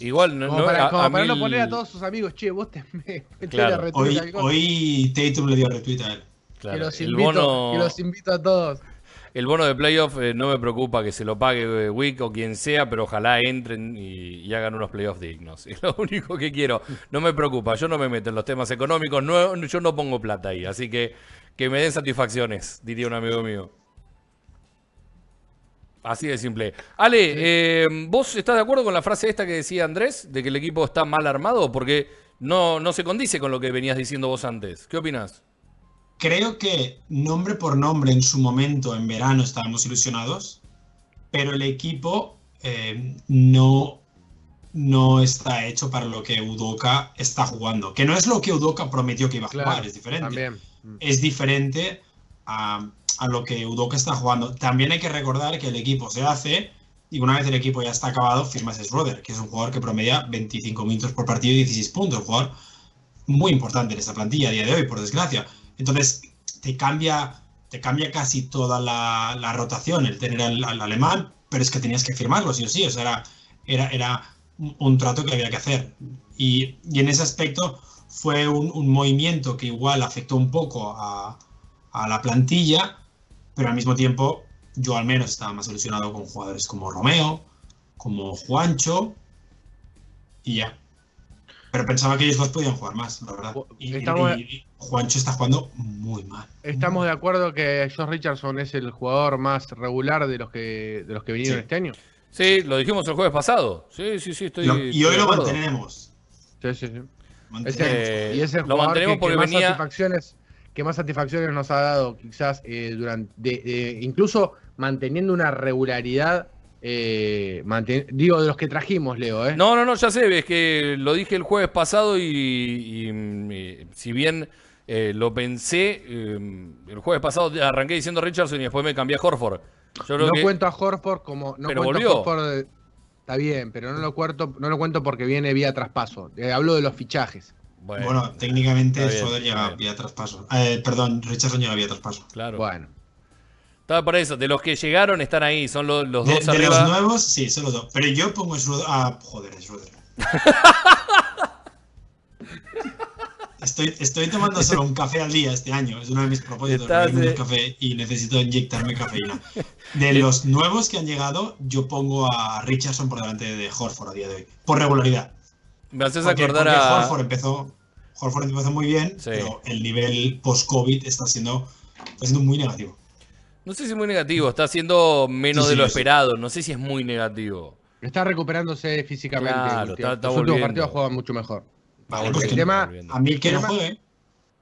Igual no, Como no- para, a- como a para no el- poner a todos sus amigos, che, vos te me, Claro. Hoy, hoy Tatum le dio retweet a él. claro, que, los el invito, bono, que los invito a todos. el bono de playoff eh, no me preocupa que se lo pague eh, Wick o quien sea, pero ojalá entren y, y hagan unos playoffs dignos. Es lo único que quiero. No me preocupa, yo no me meto en los temas económicos, no, yo no pongo plata ahí. Así que que me den satisfacciones, diría un amigo mío. Así de simple. Ale, eh, ¿vos estás de acuerdo con la frase esta que decía Andrés, de que el equipo está mal armado? Porque no, no se condice con lo que venías diciendo vos antes. ¿Qué opinas? Creo que nombre por nombre en su momento, en verano, estábamos ilusionados, pero el equipo eh, no, no está hecho para lo que Udoka está jugando. Que no es lo que Udoka prometió que iba a Claro, jugar, es diferente. También. es diferente a, lo que Udoka está jugando. También hay que recordar que el equipo se hace y una vez el equipo ya está acabado, firmas a Schroeder, que es un jugador que promedia 25 minutos por partido y 16 puntos. Un jugador muy importante en esta plantilla a día de hoy, por desgracia. Entonces, te cambia, te cambia casi toda la, rotación el tener al, al alemán, pero es que tenías que firmarlo, sí o sí. O sea, era, era, un trato que había que hacer. Y, y en ese aspecto fue un, un movimiento que igual afectó un poco a, a la plantilla, pero al mismo tiempo yo al menos estaba más ilusionado con jugadores como Romeo, como Juancho y ya. Pero pensaba que ellos dos podían jugar más, la verdad. Y, Estamos- y- y Juancho está jugando muy mal. Estamos de acuerdo que Josh Richardson es el jugador más regular de los que de los que vinieron Sí. este año. Sí, lo dijimos el jueves pasado. Sí, sí, sí, estoy. Lo- y hoy lo mantenemos. Sí, sí, sí. Mantenemos. Eh, y es el lo mantenemos que, que porque más venía- satisfacciones que más satisfacciones nos ha dado quizás eh, durante de- de- incluso manteniendo una regularidad eh, manten- digo de los que trajimos Leo eh No, no, no, ya sé, es que lo dije el jueves pasado y, y, mm, eh, si bien eh, lo pensé, el jueves pasado arranqué diciendo Richardson y después me cambié a Horford. Yo creo no que cuento a Horford como no Pero cuento volvió. a Horford de- está bien pero no lo cuento no lo cuento porque viene vía traspaso hablo de los fichajes bueno, Bueno, técnicamente bien, Schroeder está llega vía traspaso. Eh, perdón, Richardson llega vía traspaso. claro. bueno Estaba por eso, de los que llegaron están ahí, son los, los De, dos de arriba. los nuevos, sí, solo dos. Pero yo pongo Schroeder. Ah, joder, Schroeder. Estoy, estoy tomando solo un café al día este año. Es uno de mis propósitos. Eh. café y necesito inyectarme cafeína. De los nuevos que han llegado, yo pongo a Richardson por delante de Horford a día de hoy. Por regularidad. Me haces Porque, acordar porque a. Horford empezó. Horford empezó muy bien, Sí. pero el nivel post-COVID está siendo, está siendo muy negativo. No sé si es muy negativo, está siendo menos Sí, de sí, lo esperado. No sé si es muy negativo. Está recuperándose físicamente. Claro, último- está- está Los últimos partidos juegan mucho mejor. Vale, pues el tema- a mí que no tema- juegue.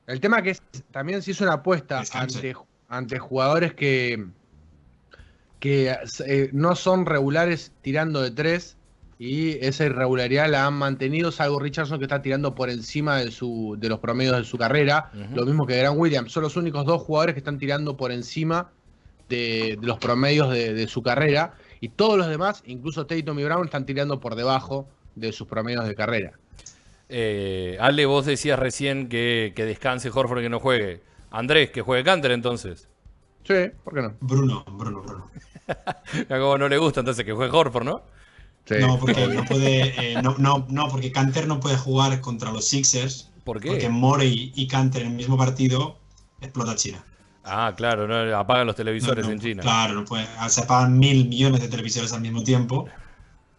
El tema que es, también se hizo una apuesta ante jugadores que, que eh, no son regulares tirando de tres y esa irregularidad la han mantenido, salvo Richardson que está tirando por encima de, su, de los promedios de su carrera, lo mismo que Grant Williams, son los únicos dos jugadores que están tirando por encima de, de los promedios de, de su carrera y todos los demás, incluso Tatum y Brown, están tirando por debajo de sus promedios de carrera. Eh, Ale, vos decías recién que, que descanse Horford y que no juegue. Andrés, que juegue Canter entonces. Sí, ¿por qué no? Bruno, Bruno, Bruno. Como no le gusta, entonces que juegue Horford, ¿no? Sí. No, porque no puede. eh, no, no, no, porque Canter no puede jugar contra los Sixers. ¿Por qué? Porque Morey y Canter en el mismo partido explota China. Ah, claro, no, apagan los televisores No, no, en China. Claro, no puede. Se apagan mil millones de televisores al mismo tiempo.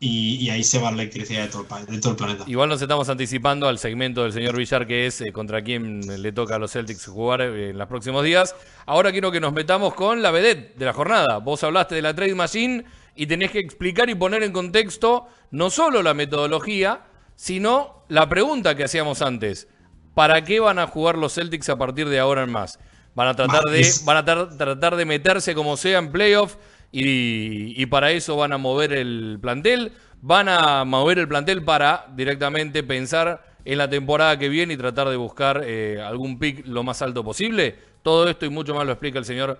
Y, y ahí se va la electricidad de todo el, pa- de todo el planeta. Igual nos estamos anticipando al segmento del señor Villar, que es eh, contra quién le toca a los Celtics jugar eh, en los próximos días. Ahora quiero que nos metamos con la vedette de la jornada. Vos hablaste de la Trade Machine y tenés que explicar y poner en contexto no solo la metodología, sino la pregunta que hacíamos antes. ¿Para qué van a jugar los Celtics a partir de ahora en más? Van a tratar de, van a tar- tratar de meterse como sea en playoff y, y para eso van a mover el plantel. Van a mover el plantel para directamente pensar en la temporada que viene y tratar de buscar eh, algún pick lo más alto posible. Todo esto y mucho más lo explica el señor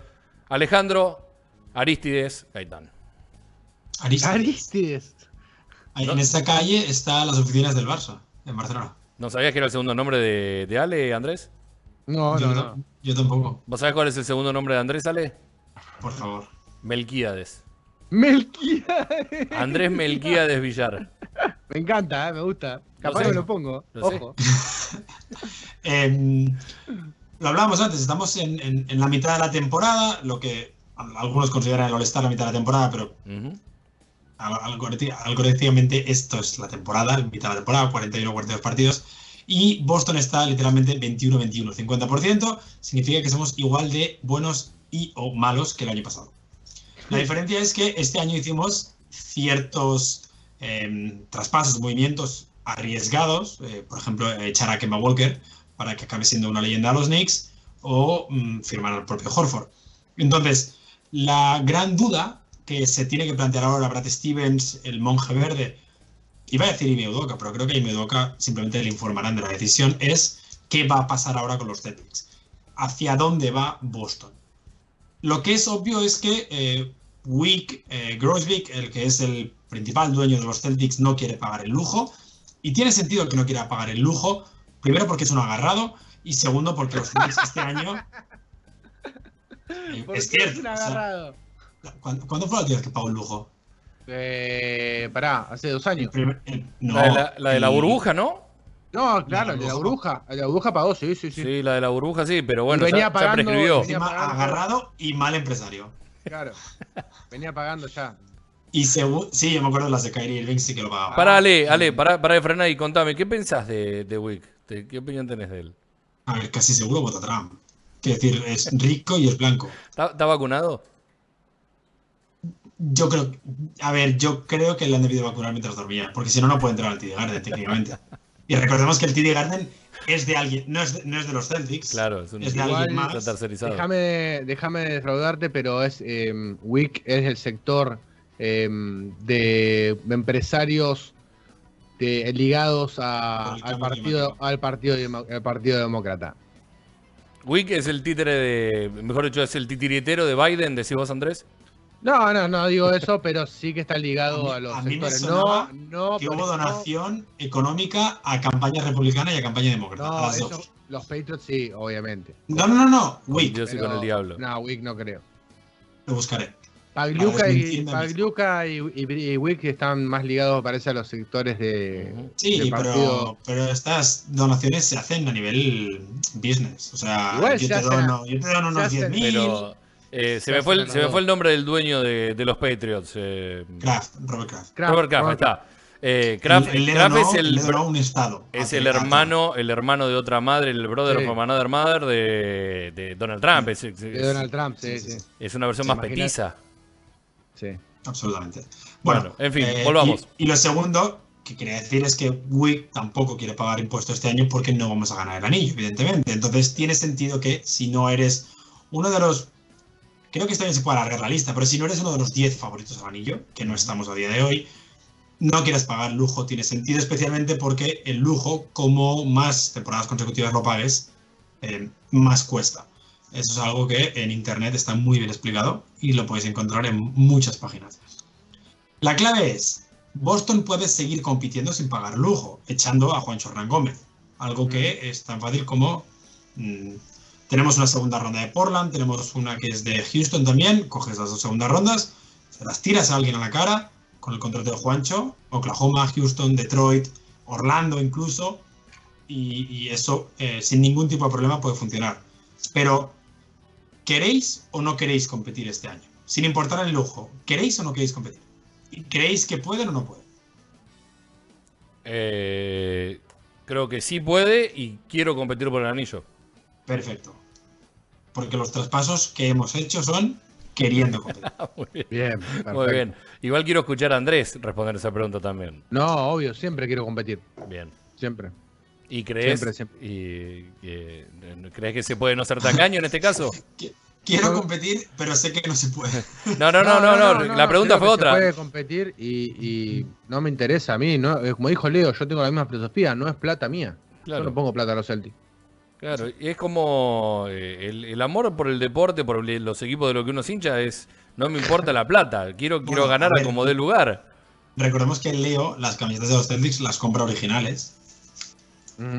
Alejandro Aristides Gaitán. Aristides. Aristides. Ahí En esta calle están las oficinas del Barça, en Barcelona. ¿No sabías que era el segundo nombre de, de Ale, Andrés? No, yo, no, no- yo tampoco, ¿Vos sabés cuál es el segundo nombre de Andrés, Ale? por favor. Melquíades. Melquíades. Andrés Melquíades Villar. Me encanta, eh, me gusta. Capaz me lo pongo. Lo sé. Ojo. Em, lo hablábamos antes, estamos en, en- en la mitad de la temporada, lo que al- algunos consideran el All-Star la mitad de la temporada, pero algorítmicamente esto es la temporada, mitad de la temporada, 41 42 partidos. Y Boston está literalmente 21-21, 50%, significa que somos igual de buenos y o malos que el año pasado. La diferencia es que este año hicimos ciertos em, traspasos, movimientos arriesgados, eh, por ejemplo, echar a Kemba Walker para que acabe siendo una leyenda a los Knicks o mm, firmar al propio Horford. Entonces, la gran duda que se tiene que plantear ahora Brad Stevens, el monje verde, iba a decir Ime Udoka, pero creo que a Ime Udoka simplemente le informarán de la decisión, es qué va a pasar ahora con los Celtics. ¿Hacia dónde va Boston? Lo que es obvio es que eh, Wick, eh, el que es el principal dueño de los Celtics, no quiere pagar el lujo. Y tiene sentido que no quiera pagar el lujo, primero porque es un agarrado y segundo porque los Celtics este año... eh, ¿Por es qué cierto. un o sea, agarrado? ¿Cuándo, cuándo fue la última vez que pagó el lujo? Eh, pará, hace dos años. primer- el- no, la, de la, la de la el- burbuja, ¿no? No, claro, La de la burbuja. de la burbuja pagó, sí, sí, sí. Sí, la de la burbuja sí, pero bueno, venía ya, ya pagando- prescribió. venía- pagando. agarrado y mal empresario. Claro. Venía pagando ya. Y según. Sí, yo me acuerdo de las de Kyrie Irving, sí que lo pagaba. Pará, Ale, Ale, pará, pará de frenar y contame, ¿qué pensás de, de Wick? ¿De- ¿Qué opinión tenés de él? A ver, casi seguro vota Trump. Quiero decir, es rico y es blanco. ¿Está, está vacunado? Yo creo. A ver, yo creo que le han debido vacunar mientras dormía. Porque si no, no puede entrar al TD Garden, técnicamente. Y recordemos que el TD Garden es de alguien. No es de, no es de los Celtics. Claro, es un Es de Igual alguien más. tercerizado. Déjame, déjame defraudarte, pero es eh, WIC es el sector eh, de empresarios de- ligados a- al, partido, al, partido, al partido Demócrata. Wick es el títere de, mejor dicho, es el titiritero de Biden, decís vos, Andrés. No, no, no digo eso, pero sí que está ligado a, los a mí me sectores. no, no, Que hubo eso- donación económica a campaña republicana y a campaña demócrata. a No, las eso- dos. los Patriots sí, obviamente. No, no, no, no. Wick, Dios y Pero- con el diablo. No, WIC no creo. lo buscaré. Pagliuca, y. Pagliuca y, y, y Wick están más ligados, parece, a los sectores de. Sí, partido. pero, pero estas donaciones se hacen a nivel business. O sea, Igual yo, se te hacen dono, yo te dono unos hacen, 10.000. Eh, se, me fue el, hacen se me los fue el nombre del dueño de, de los Patriots. eh, Kraft, Robert Kraft. Kraft, Robert Kraft, ahí Robert está. Eh, Kraft, es el, un estado. es a- el hermano, el hermano de otra madre, el brother Sí. of another mother de, de Donald Trump. Es, es- de Donald Trump, sí, Sí, sí. sí, es una versión Sí, más imagina- petiza. sí. Absolutamente. Bueno, Bueno, en fin, eh, volvamos. Y, y lo segundo que quería decir es que Wick tampoco quiere pagar impuestos este año porque no vamos a ganar el anillo, evidentemente. Entonces tiene sentido que si no eres uno de los. Creo que este año se puede alargar la lista, pero si no eres uno de los 10 favoritos al anillo, que no estamos a día de hoy, no quieres pagar lujo, tiene sentido, especialmente porque el lujo, como más temporadas consecutivas lo pagues, eh, más cuesta. Eso es algo que en internet está muy bien explicado y lo podéis encontrar en muchas páginas. La clave es, Boston puede seguir compitiendo sin pagar lujo, echando a Juancho Hernán Gómez. Algo que es tan fácil como... mm, tenemos una segunda ronda de Portland, tenemos una que es de Houston también, coges las dos segundas rondas, se las tiras a alguien a la cara con el contrato de Juancho, Oklahoma, Houston, Detroit, Orlando incluso, y, eso eh, sin ningún tipo de problema puede funcionar. Pero, ¿queréis o no queréis competir este año? Sin importar el lujo, ¿queréis o no queréis competir? ¿Y ¿Creéis que pueden o no pueden? Eh, creo que sí puede y quiero competir por el anillo. Perfecto. Porque los traspasos que hemos hecho son queriendo competir. Muy bien. Bien, Muy perfecto. bien. Igual quiero escuchar a Andrés responder esa pregunta también. No, obvio, siempre quiero competir. Bien. Siempre. ¿Y crees, Siempre, siempre. Y, que- crees que se puede no ser tacaño en este caso? Qui- Quiero competir, pero sé que no se puede. No, no, no, no, no. La pregunta creo fue que Se otra. puede competir y, y no me interesa a mí. ¿no? Como dijo Leo, yo tengo la misma filosofía, no es plata mía. Claro. Yo no pongo plata a los Celtics. Claro, y es como eh, el, el amor por el deporte, por el- los equipos de lo que uno es hincha, es no me importa la plata, quiero, quiero ganar a como dé lugar. Recordemos que Leo las camisetas de los Celtics las compra originales,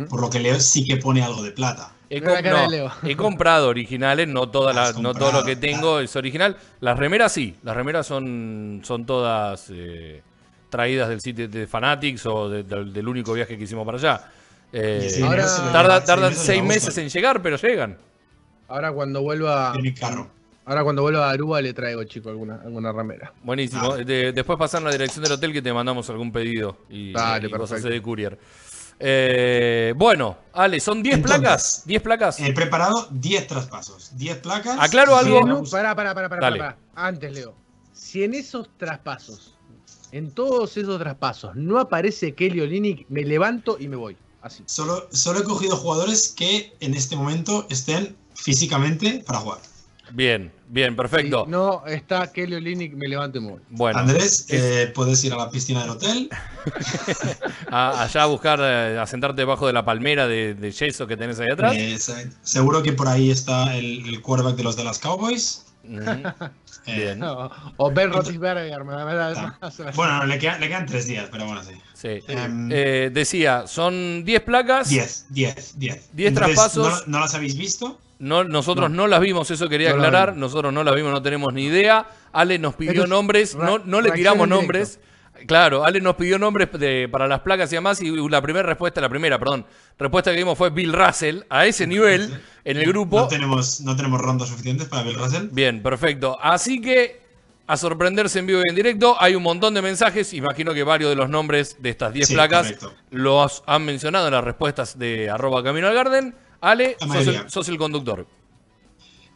por lo que Leo sí que pone algo de plata. He, no, comprado originales, no, toda la- Has no todo lo que tengo claro. es original. Las remeras sí, las remeras son, son todas eh, traídas del sitio de Fanatics o de- del, del único viaje que hicimos para allá. Eh, Ahora- tardan dinero se seis meses en llegar, pero llegan. Ahora cuando vuelva. en mi carro. Ahora cuando vuelva a Aruba le traigo, chico, alguna, alguna ramera. Buenísimo. De- después pasar la dirección del hotel que te mandamos algún pedido y, Dale, y cosas de courier. Eh, bueno, Ale, ¿son 10 Entonces, placas? ¿10 placas? He preparado 10 traspasos, 10 placas. Aclaro algo. No, pará, pará, pará, pará, Dale. pará. Antes, Leo. Si en esos traspasos, en todos esos traspasos, no aparece Kelly Olynyk, me levanto y me voy. Así. Solo, solo he cogido jugadores que en este momento estén físicamente para jugar. Bien, bien, perfecto. Si no está Kelly Olynyk, me levanto y me voy. Bueno, Andrés, eh, puedes ir a la piscina del hotel. a- allá a buscar, eh, a sentarte debajo de la palmera de, de yeso que tenés ahí atrás. Eh, se- seguro que por ahí está el, el quarterback de los Dallas Cowboys. Bien. No, o Ben Roethlisberger, me- me da- Ah. Bueno, le quedan, le quedan tres días, pero bueno, sí. Sí. Em, Eh, decía, son 10 placas. 10, 10, 10. 10 Entonces, traspasos. ¿no, no las habéis visto? No, nosotros no. las vimos, eso quería aclarar. Nosotros no las vimos, no tenemos ni idea. Ale nos pidió nombres, no, no le tiramos nombres. Claro, Ale nos pidió nombres de- para las placas y demás. Y la primera respuesta, la primera, perdón, respuesta que dimos fue Bill Russell. A ese nivel, en el grupo. No tenemos, no tenemos rondas suficientes para Bill Russell. Bien, perfecto. Así que, a sorprenderse en vivo y en directo, hay un montón de mensajes. Imagino que varios de los nombres de estas 10 Sí, placas correcto. los han mencionado en las respuestas de arroba Camino al Garden. Ale, el, sos el conductor.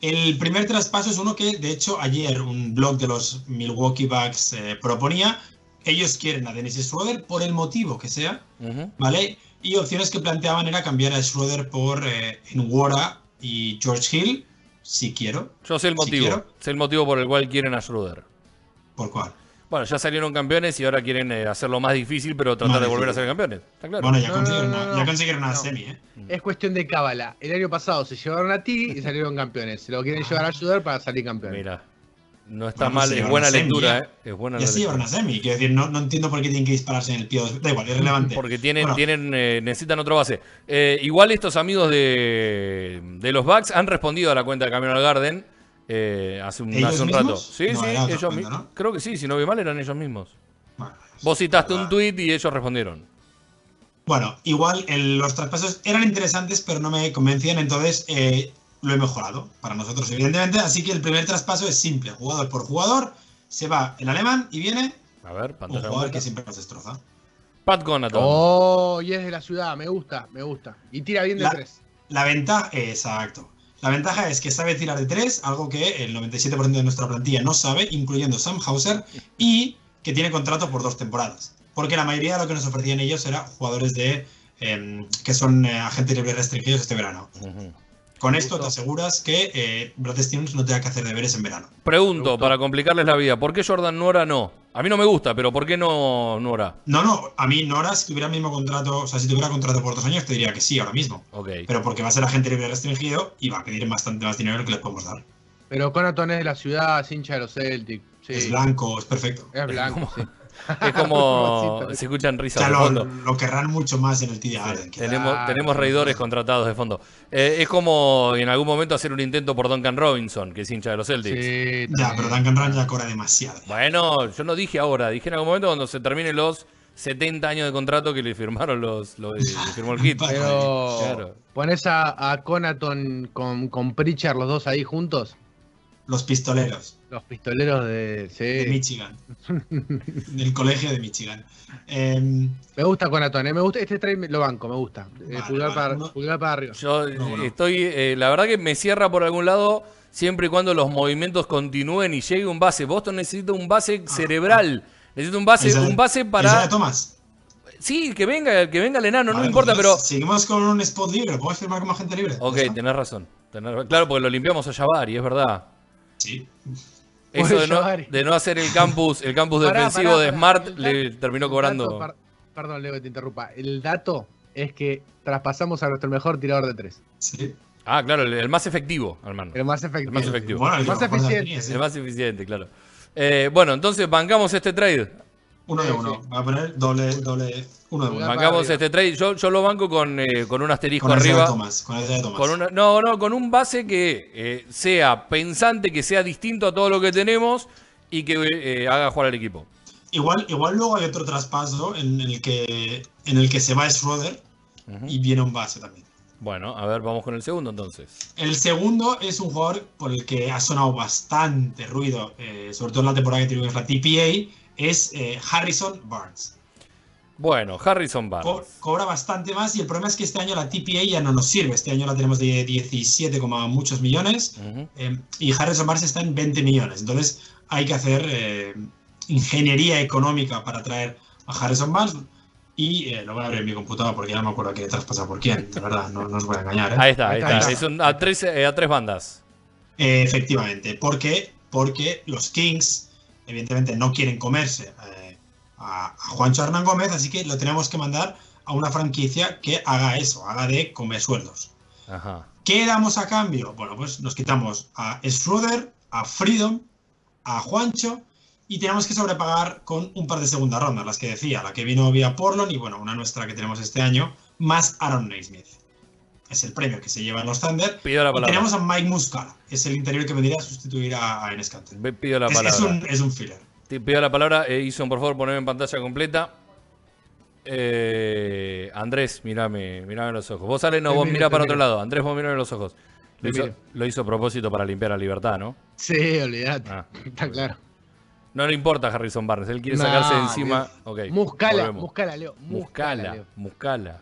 El primer traspaso es uno que, de hecho, ayer un blog de los Milwaukee Bucks eh, proponía. Ellos quieren a Dennis Schroeder por el motivo que sea. ¿vale? Y opciones que planteaban era cambiar a Schroeder por eh, Nwora y George Hill, si quiero. Yo sé el Si motivo. quiero. sé el motivo por el cual quieren a Schroeder. ¿Por cuál? Bueno, ya salieron campeones y ahora quieren eh, hacerlo más difícil, pero tratar Más de volver a ser campeones. Está claro. Bueno, ya No, consiguieron, no, no, una, no. ya consiguieron una No. semi, ¿eh? Es cuestión de cábala. El año pasado se llevaron a ti y salieron campeones. Se lo quieren llevar a ayudar para salir campeones. Mira, no está Bueno, mal, es buena semi, lectura, ya. ¿eh? Es buena Ya la se llevaron lectura. a semi. Quiero decir, no, no entiendo por qué tienen que dispararse en el pie. Da igual, es relevante. Porque tienen, Bueno, tienen, eh, necesitan otra base. Eh, igual estos amigos de, de los Bucks han respondido a la cuenta de Camino al Garden eh, hace un, ¿Ellos hace un rato. mismos? Sí, No, sí, ellos cuenta, mi- ¿no? Creo que sí, si no vi mal eran ellos mismos. Bueno, Vos citaste un tweet y ellos respondieron. Bueno, igual el- los traspasos eran interesantes, pero no me convencían, entonces eh, lo he mejorado para nosotros, evidentemente. Así que el primer traspaso es simple, jugador por jugador. Se va el alemán y viene A ver, un jugador que siempre nos destroza. Pat Conaton. Oh, y es de la ciudad, me gusta, me gusta. Y tira bien de La- tres. La ventaja, exacto. La ventaja es que sabe tirar de tres, algo que el 97% de nuestra plantilla no sabe, incluyendo Sam Hauser, y que tiene contrato por dos temporadas. Porque la mayoría de lo que nos ofrecían ellos era jugadores de em, que son eh, agentes libres restringidos este verano. Con esto te aseguras que eh, Brad Stevens no tenga que hacer deberes en verano. Pregunto, para complicarles la vida, ¿por qué Jordan Nora no? A mí no me gusta, pero ¿por qué no Nora? No, no, a mí Nora, si tuviera el mismo contrato, o sea, si tuviera contrato por dos años, te diría que sí ahora mismo. Ok. Pero porque va a ser agente libre restringido y va a pedir bastante más dinero que le podemos dar. Pero Conaton es de la ciudad, es hincha de los Celtics. Sí. Es blanco, es perfecto. Es blanco, sí. Es como se escuchan risas de lo, fondo. lo querrán mucho más en el TD Garden. que- Tenemos, reidores contratados de fondo. Eh, es como en algún momento hacer un intento por Duncan Robinson, que es hincha de los Celtics. Sí, Ya, pero Duncan Run ya cobra demasiado. Bueno, yo no dije ahora, dije en algún momento cuando se terminen los 70 años de contrato que le firmaron los, los- le firmó el Hit. Pero Claro. pones a, a Conaton con, con Pritchard los dos ahí juntos. Los pistoleros Los pistoleros de. sí. de Michigan. del colegio de Michigan. Em, Me gusta Conaton, eh, me gusta. Este trade lo banco, me gusta. Eh, Vale, pulgar, vale, para, uno- pulgar para arriba. Yo No, no. estoy, eh, la verdad que me cierra por algún lado siempre y cuando los movimientos continúen y llegue un base. Boston necesita un base cerebral. Necesita un base, un base para. Thomas. Sí, que venga, que venga el enano, no Vale, me importa, pero. Seguimos con un spot libre. ¿Podemos firmar como agente libre? Ok, tenés razón. tenés- Claro, porque lo limpiamos a Jabari, es verdad. Sí. Eso de no, de no hacer el campus, el campus Pará, defensivo pará, de. Smart le terminó cobrando. dato, par- perdón, Leo, que te interrumpa. El dato es que traspasamos a nuestro mejor tirador de tres. Sí. Ah, claro, el, el más efectivo, hermano. El más efectivo. El más efectivo. Bueno, El más eficiente. El más eficiente, claro. Eh, bueno, entonces bancamos este trade. Uno de uno. Va a poner doble, doble, uno de uno. Va para Bancamos este trade. Yo, yo lo banco con, eh, con un asterisco Con ese de arriba. Thomas. Con de una, no, no, con un base que eh, sea pensante, que sea distinto a todo lo que tenemos y que eh, haga jugar al equipo. Igual, igual luego hay otro traspaso en el que, en el que se va Schroeder Ujú. y viene un base también. Bueno, a ver, vamos con el segundo entonces. El segundo es un jugador por el que ha sonado bastante ruido, sobre todo en la temporada que tuvimos la TPA, es Harrison Barnes. Bueno, Harrison Barnes. Co- cobra bastante más y el problema es que este año la TPA ya no nos sirve. Este año la tenemos de 17, como muchos millones eh, y Harrison Barnes está en 20 millones. Entonces hay que hacer eh, ingeniería económica para traer a Harrison Barnes. Y eh, lo voy a abrir en mi computadora porque ya no me acuerdo quién traspasar por quién. De verdad, no, no os voy a engañar. ¿eh? Ahí está, ahí Ahí está. está. Es un- a, tres, eh, a tres bandas. Eh, efectivamente. ¿Por qué? Porque los Kings, evidentemente, no quieren comerse eh, a, a Juancho Hernán Gómez, así que lo tenemos que mandar a una franquicia que haga eso, haga de comer sueldos. Ajá. ¿Qué damos a cambio? Bueno, pues nos quitamos a Schroeder, a Freedom, a Juancho y tenemos que sobrepagar con un par de segunda rondas, las que decía, la que vino vía Portland y bueno, una nuestra que tenemos este año, más Aaron Naismith. Es el premio que se llevan los Thunder. Pido la Y palabra. tenemos a Mike Muscala, es el interior que vendría a sustituir a, a Enes Kanter. Ve- Pido la Es, palabra. es un, es un filler. Te pido la palabra. Eh, Ison, por favor, poneme en pantalla completa. Eh, Andrés, mírame, mírame los ojos. Vos, Ale, no, Te vos miro, mirá para otro lado. Andrés, vos mirame los ojos. Lo hizo, miro. lo hizo a propósito para limpiar la libertad, ¿no? Sí, olvidate. Ah. Está claro. No le importa a Harrison Barnes, él quiere No, sacarse de encima. Ok, Muscala, volvemos. Muscala, Leo. Muscala, Muscala, Leo. Muscala.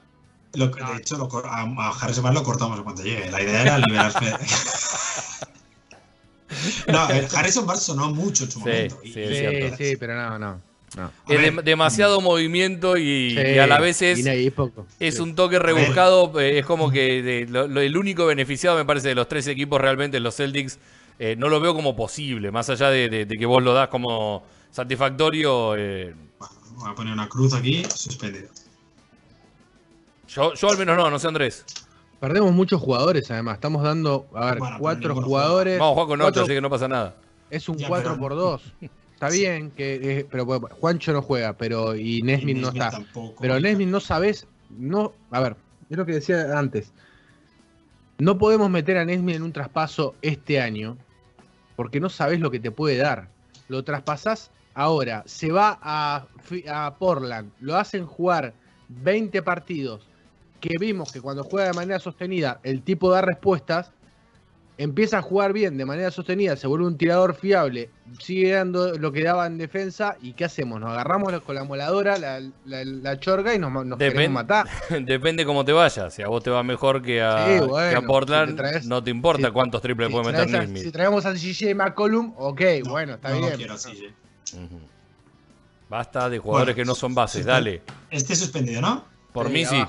Lo- de hecho, lo a, a Harrison Barnes lo cortamos en cuanto llegue. La idea era liberarse. no, Harrison Barnes sonó mucho en su Sí, momento. sí, Sí, sí, pero no, no. Es demasiado movimiento y, Sí, y a la vez es, y es poco. es Sí. un toque rebuscado. eh, Es como que de- lo- lo- el único beneficiado, me parece, de los tres equipos realmente, los Celtics, eh, no lo veo como posible. Más allá de, de- de que vos lo das como satisfactorio, eh, bueno, voy a poner una cruz aquí, suspendido. yo, yo al menos no, no sé Andrés. Perdemos muchos jugadores, además. Estamos dando, a ver, Bueno, cuatro jugadores. Vamos a jugar con ocho, cuatro- así que no pasa nada. Es un Ya, 4 pero- por 2 Está bien, que eh, pero bueno, Juancho no juega, pero y Nesmith no está. tampoco. Pero Nesmith no sabes, no, a ver, es lo que decía antes. No podemos meter a Nesmith en un traspaso este año porque no sabes lo que te puede dar. Lo traspasás ahora, se va a, a Portland, lo hacen jugar 20 partidos, que vimos que cuando juega de manera sostenida el tipo da respuestas, empieza a jugar bien de manera sostenida, se vuelve un tirador fiable, sigue dando lo que daba en defensa, ¿y qué hacemos? Nos agarramos con la moladora, la, la- la chorga y nos, nos queremos matar. Depende cómo te vaya. Si a vos te va mejor que a, Sí, que a bueno, Portland, si te traes- no te importa si- cuántos triples Si puede meter a- Nismi. si traemos a CJ McCollum, ok, No, bueno, está no bien. quiero. Basta de jugadores Bueno, que no son bases, dale. Este suspendido, ¿no? Por Sí, mí sí.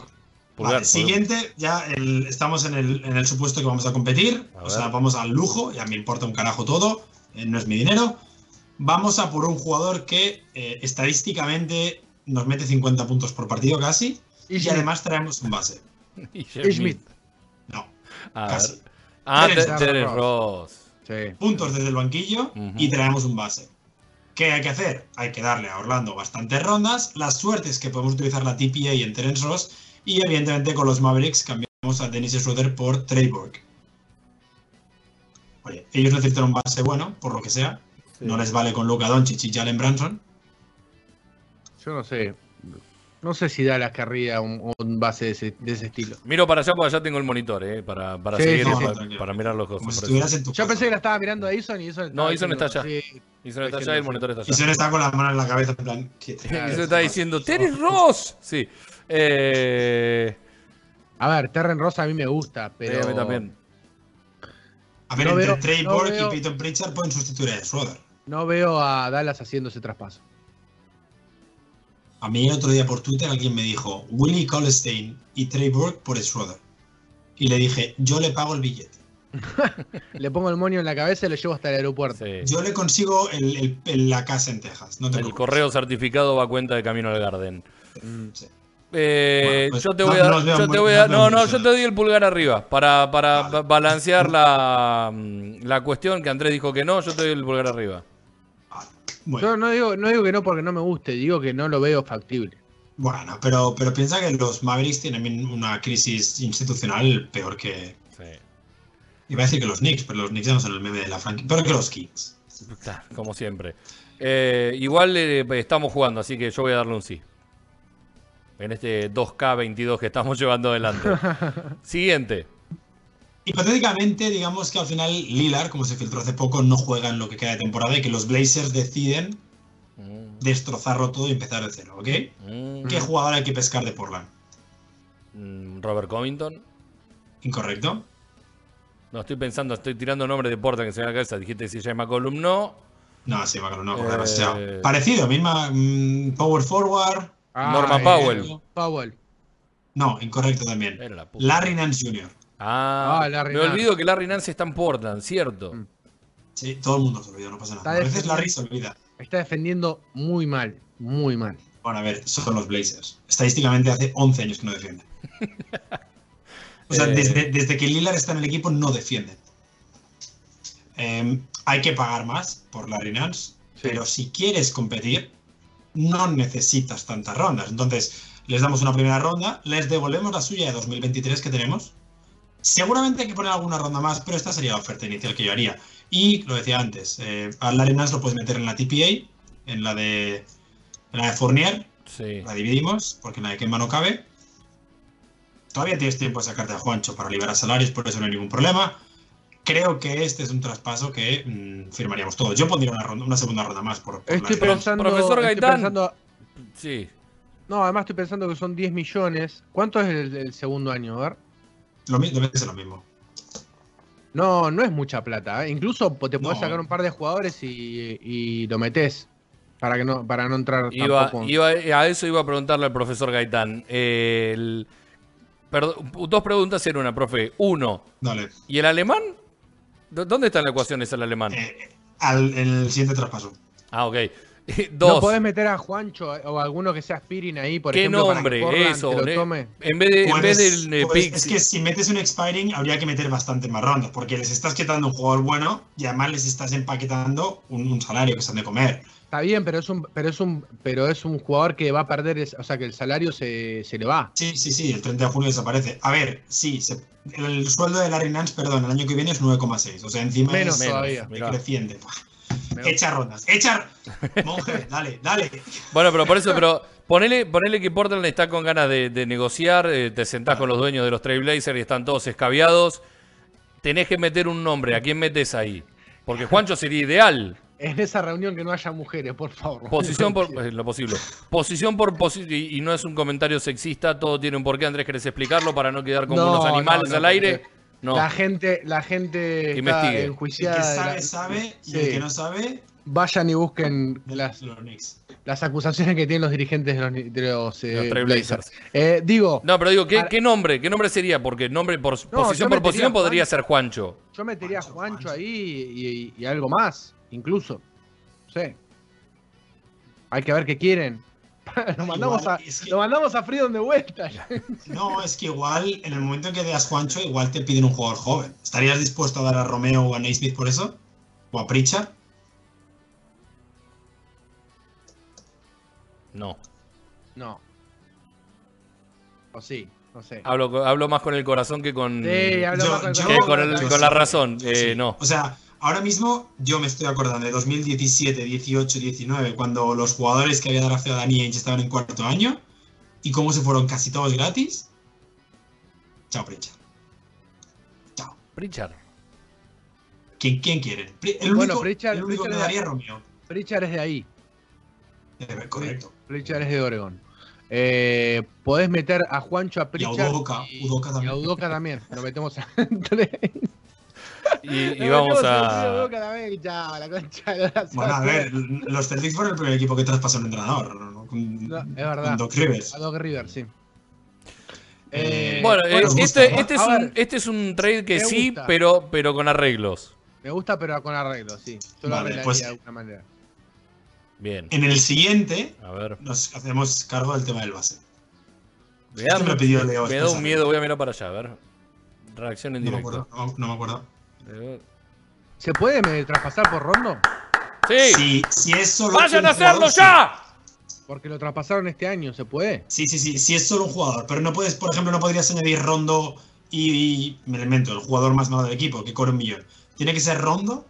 Pulgar, Vale, pulgar. siguiente, ya el- estamos en el, en el supuesto que vamos a competir. A o sea, vamos al lujo, ya me importa un carajo todo, eh, no es mi dinero. Vamos a por un jugador que eh, estadísticamente nos mete 50 puntos por partido casi. Y Y, además traemos un base. Y Y Schmidt. No, A casi. ver. Ah, Terence Te- Terence Ross. Sí. Puntos desde el banquillo y traemos un base. ¿Qué hay que hacer? Hay que darle a Orlando bastantes rondas. La suerte es que podemos utilizar la TPA en Terence Ross. Y evidentemente con los Mavericks cambiamos a Dennis Schroeder por Trey Burke. Oye, ellos necesitan un base bueno, por lo que sea. Sí. No les vale con Luka Doncic y Jalen Branson. Yo no sé. No sé si Dallas querría un, un base de ese, de ese estilo. Miro para allá porque allá tengo el monitor, eh, para, para Sí, seguir, sí, sí. para, para mirar los Como cosas. si por estuvieras en tu Yo casa. pensé que la estaba mirando a Ison y Ison No, Ison está allá. se está allá y el monitor está allá. se está con la mano en la cabeza en plan... Está diciendo, Terence Ross. Sí. Eh, A ver, Terren Rosa a mí me gusta, pero. a mí también. A ver, No entre veo- Trey no Burke veo- y Peyton Pritchard pueden sustituir a Schroeder. No veo a Dallas haciendo ese traspaso. A mí el otro día por Twitter alguien me dijo Willie Colstein y Trey Burke por Schroeder. Y le dije, yo le pago el billete. Le pongo el moño en la cabeza y lo llevo hasta el aeropuerto. Sí. Yo le consigo el- el- el- la casa en Texas. No te El preocupes. correo certificado va a cuenta de Camino al Garden. Mm. Sí. Eh, Bueno, pues yo te voy a no yo te voy no a- no, yo te doy el pulgar arriba para, para Vale. balancear la, mm, la cuestión que Andrés dijo que no, yo te doy el pulgar arriba. Bueno, Yo no digo, no digo que no porque no me guste, digo que no lo veo factible. bueno, pero, pero piensa que los Mavericks tienen una crisis institucional peor que... Sí. Iba a decir que los Knicks, pero los Knicks ya no son el meme de la franquicia. Peor que los Kings. Como siempre. Eh, igual eh, estamos jugando, así que yo voy a darle un sí. En este 2K22 que estamos llevando adelante. Siguiente. Hipotéticamente, digamos que al final Lillard, como se filtró hace poco, no juega en lo que queda de temporada y que los Blazers deciden Mm, destrozarlo todo y empezar de cero, ¿ok? mm, ¿Qué jugador hay que pescar de Portland? mm, Robert Covington. ¿Incorrecto? No, estoy pensando, estoy tirando nombres de Porta que se me la cabeza. Dijiste si se llama McCollum, no. No, sí, Macron, no, Eh, demasiado. Parecido, misma Power Forward. Norman eh, Powell. Powell. No, incorrecto también. Larry Nance Jr. Ah, Ah, Larry me Nance. olvido que Larry Nance está en Portland, cierto. Mm. Sí, todo el mundo se olvida, no pasa nada. A veces Larry se olvida. Está defendiendo muy mal, muy mal. Bueno, a ver, son los Blazers. Estadísticamente hace 11 años que no defienden. O sea, Eh. desde, desde que Lillard está en el equipo no defienden. Em, hay que pagar más por Larry Nance, Sí. pero si quieres competir, no necesitas tantas rondas. Entonces, les damos una primera ronda, les devolvemos la suya de 2023 que tenemos. Seguramente hay que poner alguna ronda más, pero esta sería la oferta inicial que yo haría. Y lo decía antes, eh, a Larry Nance lo puedes meter en la TPA, en la de, en la de Fournier, Sí. la dividimos, porque en la de Kemba no cabe. Todavía tienes tiempo de sacarte a Juancho para liberar salarios, por eso no hay ningún problema. Creo que este es un traspaso que mm, firmaríamos todos. Yo pondría una, ronda- una segunda ronda más por, por Estoy pensando. Profesor estoy Gaitán. pensando- Sí. no, además estoy pensando que son 10 millones. ¿Cuánto es el, el segundo año? A ver. Lo, mi- debe ser lo mismo. No, no es mucha plata. ¿eh? Incluso te podés No. sacar un par de jugadores y, y lo metés. Para que no, para no entrar Iba, tampoco. iba- a eso iba a preguntarle al profesor Gaitán. Eh, el- perdón, dos preguntas en una, profe. Uno, Dale. ¿y el alemán? ¿Dó- ¿Dónde está la ecuación ese el alemán? Eh, al, el siguiente traspaso. Ah, ok. Dos. No podés meter a Juancho o a alguno que sea Spirin ahí, por ¿Qué ejemplo, nombre? para que Portland Eso. lo tome. En vez, de, en vez Puedes- del eh, es que si metes un expiring habría que meter bastante más rondas, porque les estás quitando un jugador bueno y además les estás empaquetando un, un salario que se han de comer. Está bien, pero es un, pero es un, pero es un jugador que va a perder, es- o sea que el salario se, se le va. Sí, sí, sí, el 30 de junio desaparece. A ver, sí, se- el sueldo de Larry Nance, perdón, el año que viene es 9,6. O sea, encima Menos es todavía. Mirá. Echa rondas, echa. Monje, dale, dale. Bueno, pero por eso, pero ponele, ponele que Portland está con ganas de, de negociar, eh, te sentás con los dueños de los Trailblazers y están todos escabiados. Tenés que meter un nombre, ¿a quién metes ahí? Porque Juancho sería ideal. En esa reunión que no haya mujeres, por favor. Posición por eh, lo posible. Posición por y, y no es un comentario sexista, todo tiene un porqué, Andrés, ¿querés explicarlo para no quedar como No, unos no, animales no, al aire? No. La gente, la gente está Investigue. El enjuiciada. que sabe, la- sabe, y Sí. el que no sabe, Vayan y busquen las, las acusaciones que tienen los dirigentes de los, de los, eh, Los Trailblazers. Blazers. Eh, digo, No, pero digo, ¿qué, Para- qué nombre? ¿Qué nombre sería? Porque nombre por posición por posición podría ser Juancho. yo metería a Juancho, Juancho Juancho. ahí y, y- y algo más, incluso. Sí. Hay que ver qué quieren. lo, mandamos Igual, a, es que- lo mandamos a Freedom de vuelta. No, es que igual en el momento en que das Juancho, igual te piden un jugador joven. ¿Estarías dispuesto a dar a Romeo o a Naismith por eso? ¿O a Pritchard? No. no. O sí, no sé. Hablo, hablo más con el corazón que con, Sí, hablo Yo- más con yo- que con, el- yo con la razón. Eh, no. O sea, ahora mismo yo me estoy acordando de 2017, 18, 19, cuando los jugadores que había drafteado Dani Ainge estaban en cuarto año y cómo se fueron casi todos gratis. Chao, Pritchard. Chao. Pritchard. ¿Quién, quién quieren? El Bueno, único, Pritchard- el único Pritchard que daría es Romeo. Pritchard es de ahí. Eh, correcto. Pritchard es de Oregon. Eh, podés meter a Juancho a Pritchard. Udoka, Udoka y también. a Udoka también. Lo metemos a. Y, vamos a. Bueno, a ver, los Celtics fueron el primer equipo que traspasó un entrenador, ¿no? Con, No, es verdad. con Doc Rivers. A Doc River, sí. Eh, Bueno, eh, Bueno, este, gusta. este, es A un, ver, este es un trade que sí, pero, pero con arreglos. Me gusta, pero con arreglo, sí. Yo lo Vale, pues- de alguna manera. Bien. En el siguiente A ver. nos hacemos cargo del tema del base. Me da, Este me Leo me da un miedo, voy a mirar para allá, a ver. Reacción en No me directo. acuerdo, no, no me acuerdo. Eh, ¿Se puede me, traspasar por Rondo? ¡Sí! Si, si es solo ¡Vayan un a hacerlo jugador, ya! Porque lo traspasaron este año, ¿se puede? Sí, sí, sí, si es solo un jugador. Pero no puedes, por ejemplo, no podrías añadir Rondo y, y- me lo invento, el jugador más malo del equipo, que cobre un millón. Tiene que ser Rondo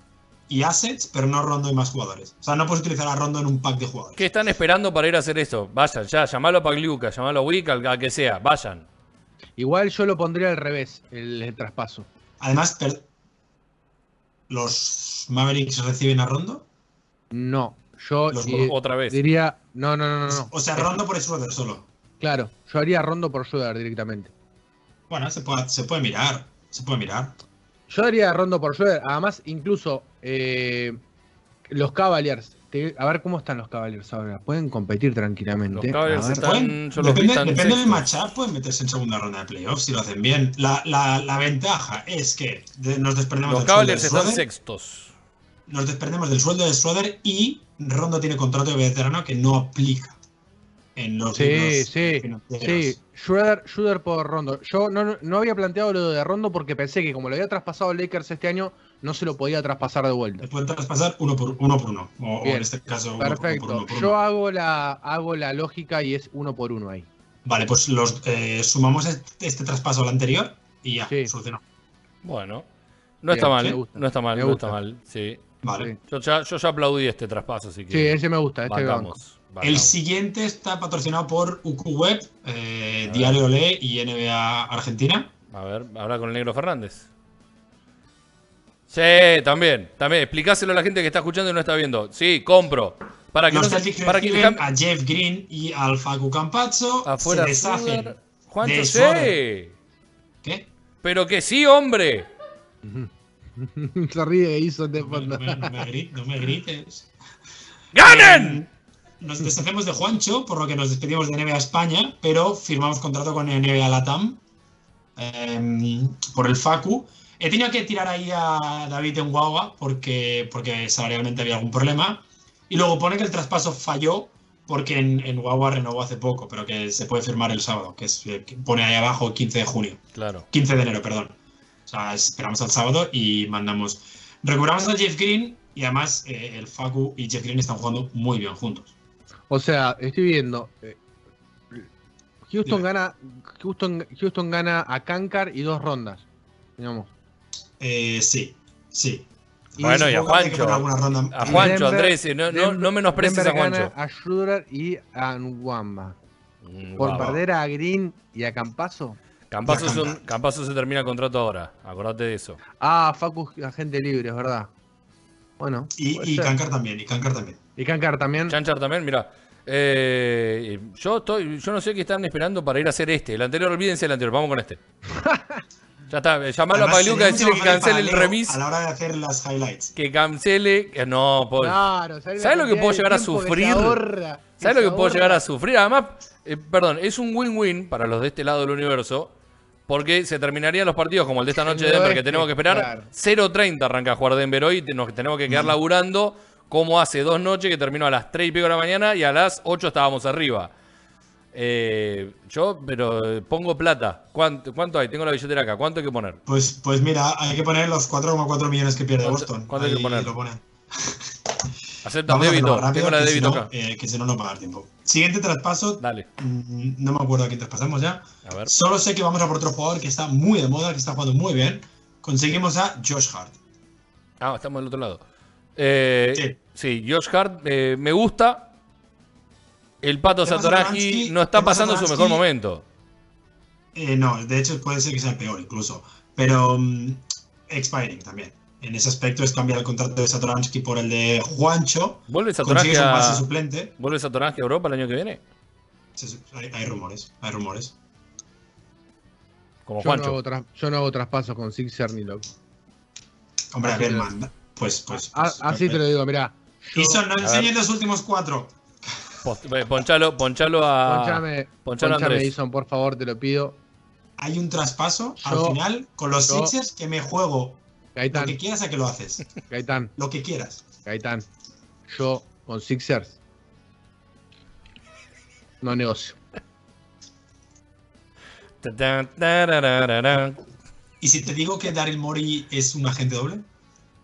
y assets, pero no Rondo y más jugadores. O sea, no puedes utilizar a Rondo en un pack de jugadores. ¿Qué están esperando para ir a hacer esto? Vayan, ya, llamalo a Pagliuca, llamalo a Wick, al al que sea, vayan. Igual yo lo pondría al revés, el, el traspaso. Además, per- ¿los Mavericks reciben a Rondo? No, yo Los- eh, Otra vez. diría. No, no, no, no. no. O sea, Rondo por Schroeder solo. Claro, yo haría Rondo por Schroeder directamente. Bueno, se puede, se puede mirar. Se puede mirar. Yo daría Rondo por Schroeder. Además, incluso eh, los Cavaliers. Te- a ver cómo están los Cavaliers ahora. Pueden competir tranquilamente. Los Cavaliers A ver. están- Pueden- yo los vi depende depende del matchup, pueden meterse en segunda ronda de playoffs si lo hacen bien. La, la- la ventaja es que de- nos desprendemos Los del sueldo de Cavaliers están Schroeder, sextos. nos desprendemos del sueldo de Schroeder y Rondo tiene contrato de veterano que no aplica en los Sí, sí, financieros. sí. Schroeder, Schroeder por Rondo. Yo no, no- no había planteado lo de Rondo porque pensé que como lo había traspasado Lakers este año, no se lo podía traspasar de vuelta. Le pueden traspasar uno por uno, por uno o, Bien. en este caso uno por- Perfecto. por uno por Yo uno. hago la, hago la lógica y es uno por uno ahí. Vale, pues los eh, sumamos este, este traspaso al anterior y ya, Sí. solucionó. Bueno, no está mal, gusta, no está mal, me no gusta. está mal, sí. Vale. Yo ya, yo ya aplaudí este traspaso, así que Sí, ese me gusta, este bancamos, El siguiente está patrocinado por UQ Web, eh, Diario Le y NBA Argentina. A ver, habla con el negro Fernández. Sí, también, también. Explicáselo a la gente que está escuchando y no está viendo. Sí, compro. Para que Los no se- para que a Jeff Green y al Facu Campazzo. afuera se deshacen. Juancho, sí. ¿Qué? Pero que sí, hombre. Se ríe hizo de No no me- no me gri- no me grites. ¡Ganen! Nos deshacemos de Juancho, por lo que nos despedimos de NBA España, pero firmamos contrato con NBA Latam em, por el Facu. He tenido que tirar ahí a David en Guagua porque, porque salarialmente había algún problema. Y luego pone que el traspaso falló porque en, en Guagua renovó hace poco, pero que se puede firmar el sábado, que, es, eh, que pone ahí abajo 15 de junio. Claro. 15 de enero, perdón. O sea, esperamos al sábado y mandamos. Recuperamos a Jeff Green y además eh, el Facu y Jeff Green están jugando muy bien juntos. O sea, estoy viendo. eh, Houston Dime. gana. Houston, Houston gana a Kankar y dos rondas. Digamos. Eh, sí, sí. Bueno, y a Juancho. ronda- A Juancho, Denver- Andrés, no, no, Denver- no menosprecies a Juancho. a Schroeder y a Nwamba. Mm, Por perder a Green y a Campazo. Campazo, es un- Canta. Campazo se termina el contrato ahora. Acordate de eso. Ah, Facu agente libre, es verdad. Bueno. Y. Kankar también, y Kankar también. Y Kankar también. Chanchar también, mira. Eh, yo estoy, yo no sé qué están esperando para ir a hacer este. El anterior, olvídense del anterior, vamos con este. ya está, eh, llamalo a Además, Pagliuca, sería decirle que cancele el remis, A la hora de hacer las highlights. que cancele, que no, po- Claro, ¿sabes ¿Sabes la lo que puedo llegar a sufrir? ahorra? ¿Sabes lo que puedo llegar a sufrir? Además, eh, perdón, es un win-win para los de este lado del universo, porque se terminarían los partidos como el de esta noche de Denver, que tenemos que esperar. claro. 0.30 arranca a jugar Denver hoy, nos tenemos que quedar laburando, como hace dos noches que terminó a las 3 y pico de la mañana y a las 8 estábamos arriba. Eh, yo, pero eh, pongo plata. ¿Cuánto, ¿Cuánto hay? Tengo la billetera acá. ¿Cuánto hay que poner? Pues, pues mira, hay que poner los 4,4 millones que pierde ¿Cuánto- Boston. cuánto hay que poner? lo ponen. Acepta débito. rápido, Tengo la de que si débito no, acá. eh, que si no, no dar tiempo. Siguiente traspaso. Dale. mm, No me acuerdo a quién traspasamos ya. A ver. Solo sé que vamos a por otro jugador que está muy de moda, que está jugando muy bien. Conseguimos a Josh Hart. Ah, estamos del otro lado. Eh, Sí. sí. Josh Hart me gusta. El Pato Satoransky- no está pasando su mejor momento. Eh, no, de hecho puede ser que sea peor incluso. Pero mm, expiring también. En ese aspecto es cambiar el contrato de Satoransky por el de Juancho. ¿Vuelve Satoransky base a, suplente. ¿vuelve Satoransky a Europa el año que viene? Hay, hay rumores, hay rumores. Como Yo no, Juancho. hago tras- yo no hago traspasos con Sixer ni loco. Hombre, a ver, manda. Pues, pues. Pues, así te lo digo, mirá. yo- Y son, no enseñen los últimos cuatro. Post- eh, ponchalo, ponchalo a. Ponchame, ponchalo a ponchame. Edison, por favor, te lo pido. Hay un traspaso Yo- al final con los yo- Sixers que me juego. Lo que quieras a que lo haces. Gaitán, Lo que quieras. Gaitán. Yo con Sixers no negocio. ¿Y si te digo que Daryl Morey es un agente doble?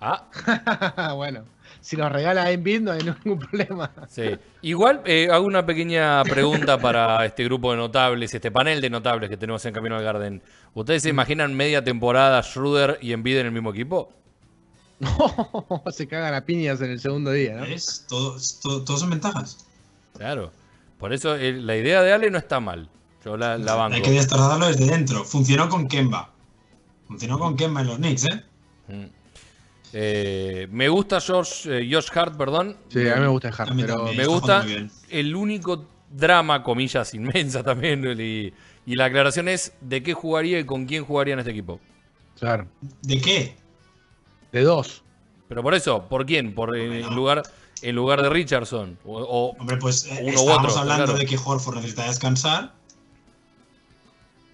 Ah, bueno, si nos regala Embiid no hay ningún problema. sí. Igual eh, hago una pequeña pregunta para este grupo de notables, este panel de notables que tenemos en Camino al Garden. ¿Ustedes Mm. se imaginan media temporada Schroeder y Embiid en el mismo equipo? No, se cagan a piñas en el segundo día, ¿no? ¿Ves? Todo, todo, todos son ventajas. Claro. Por eso eh, la idea de Ale no está mal. Yo la, la banco. Hay que destradarlo desde dentro. Funcionó con Kemba. Funcionó con Kemba en los Knicks, ¿eh? Mm. Eh, me gusta George, eh, Josh Hart, perdón. Sí, a mí me gusta pero también. Me gusta el único drama, comillas, inmensa también. Y, y la aclaración es de qué jugaría y con quién jugaría en este equipo. claro, ¿De qué? de dos. Pero por eso, ¿por quién? Por en lugar, en lugar de Richardson. O, o- Hombre, pues eh, Uno estábamos otro, hablando claro. de que Horford necesita descansar.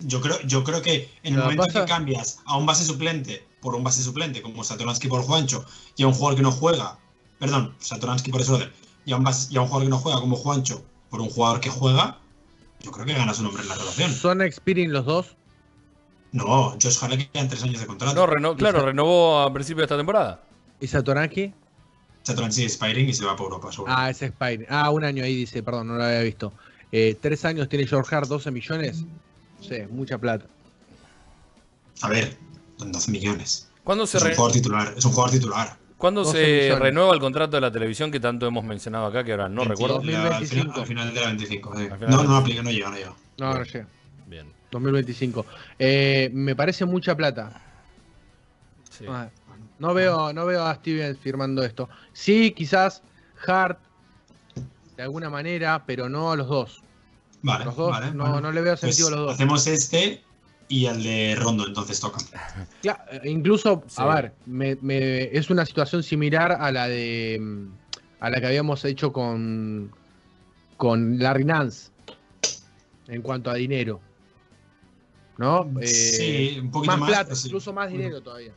Yo creo, yo creo que en el momento pasa- que cambias a un base suplente por un base suplente como Satoransky por Juancho y a un jugador que no juega, perdón, Satoransky por Schroeder, y a un, base- y a un jugador que no juega como Juancho por un jugador que juega, yo creo que ganas un hombre en la relación. ¿Son expiring los dos? No, Josh Hart le quedan tres años de contrato. no, reno- claro, renovó a principio de esta temporada. ¿Y Satoranki? Satoransky es Spiring y se va por Europa, seguro. Ah, es expiring. Ah, un año ahí dice, perdón, no lo había visto. Eh, tres años tiene George Hart, 12 millones. Sé, mucha plata. A ver, son 12 millones. ¿Cuándo se, Es un re- jugador titular, es un jugador titular. ¿cuándo 12 se millones. renueva el contrato de la televisión que tanto hemos mencionado acá? Que ahora no 20, recuerdo. la- Al final, 2025. al final de la 25. sí. Al final No, de- no aplica, no llega, no llega. No, no llega. Bien. 2025. Eh, me parece mucha plata. sí. Ah, No veo, no veo a Stevens firmando esto. Sí, quizás Hart de alguna manera, pero no a los dos. Vale, Los dos, vale. no, no le veo Pues sentido a los dos. Hacemos este y el de Rondo, entonces toca. Cla- eh, incluso, Sí. a ver, me- me- es una situación similar a la de mm, a la que habíamos hecho con con Larry Nance en cuanto a dinero. ¿No? Eh, sí, un poquito más más. plata, sí. incluso más dinero todavía.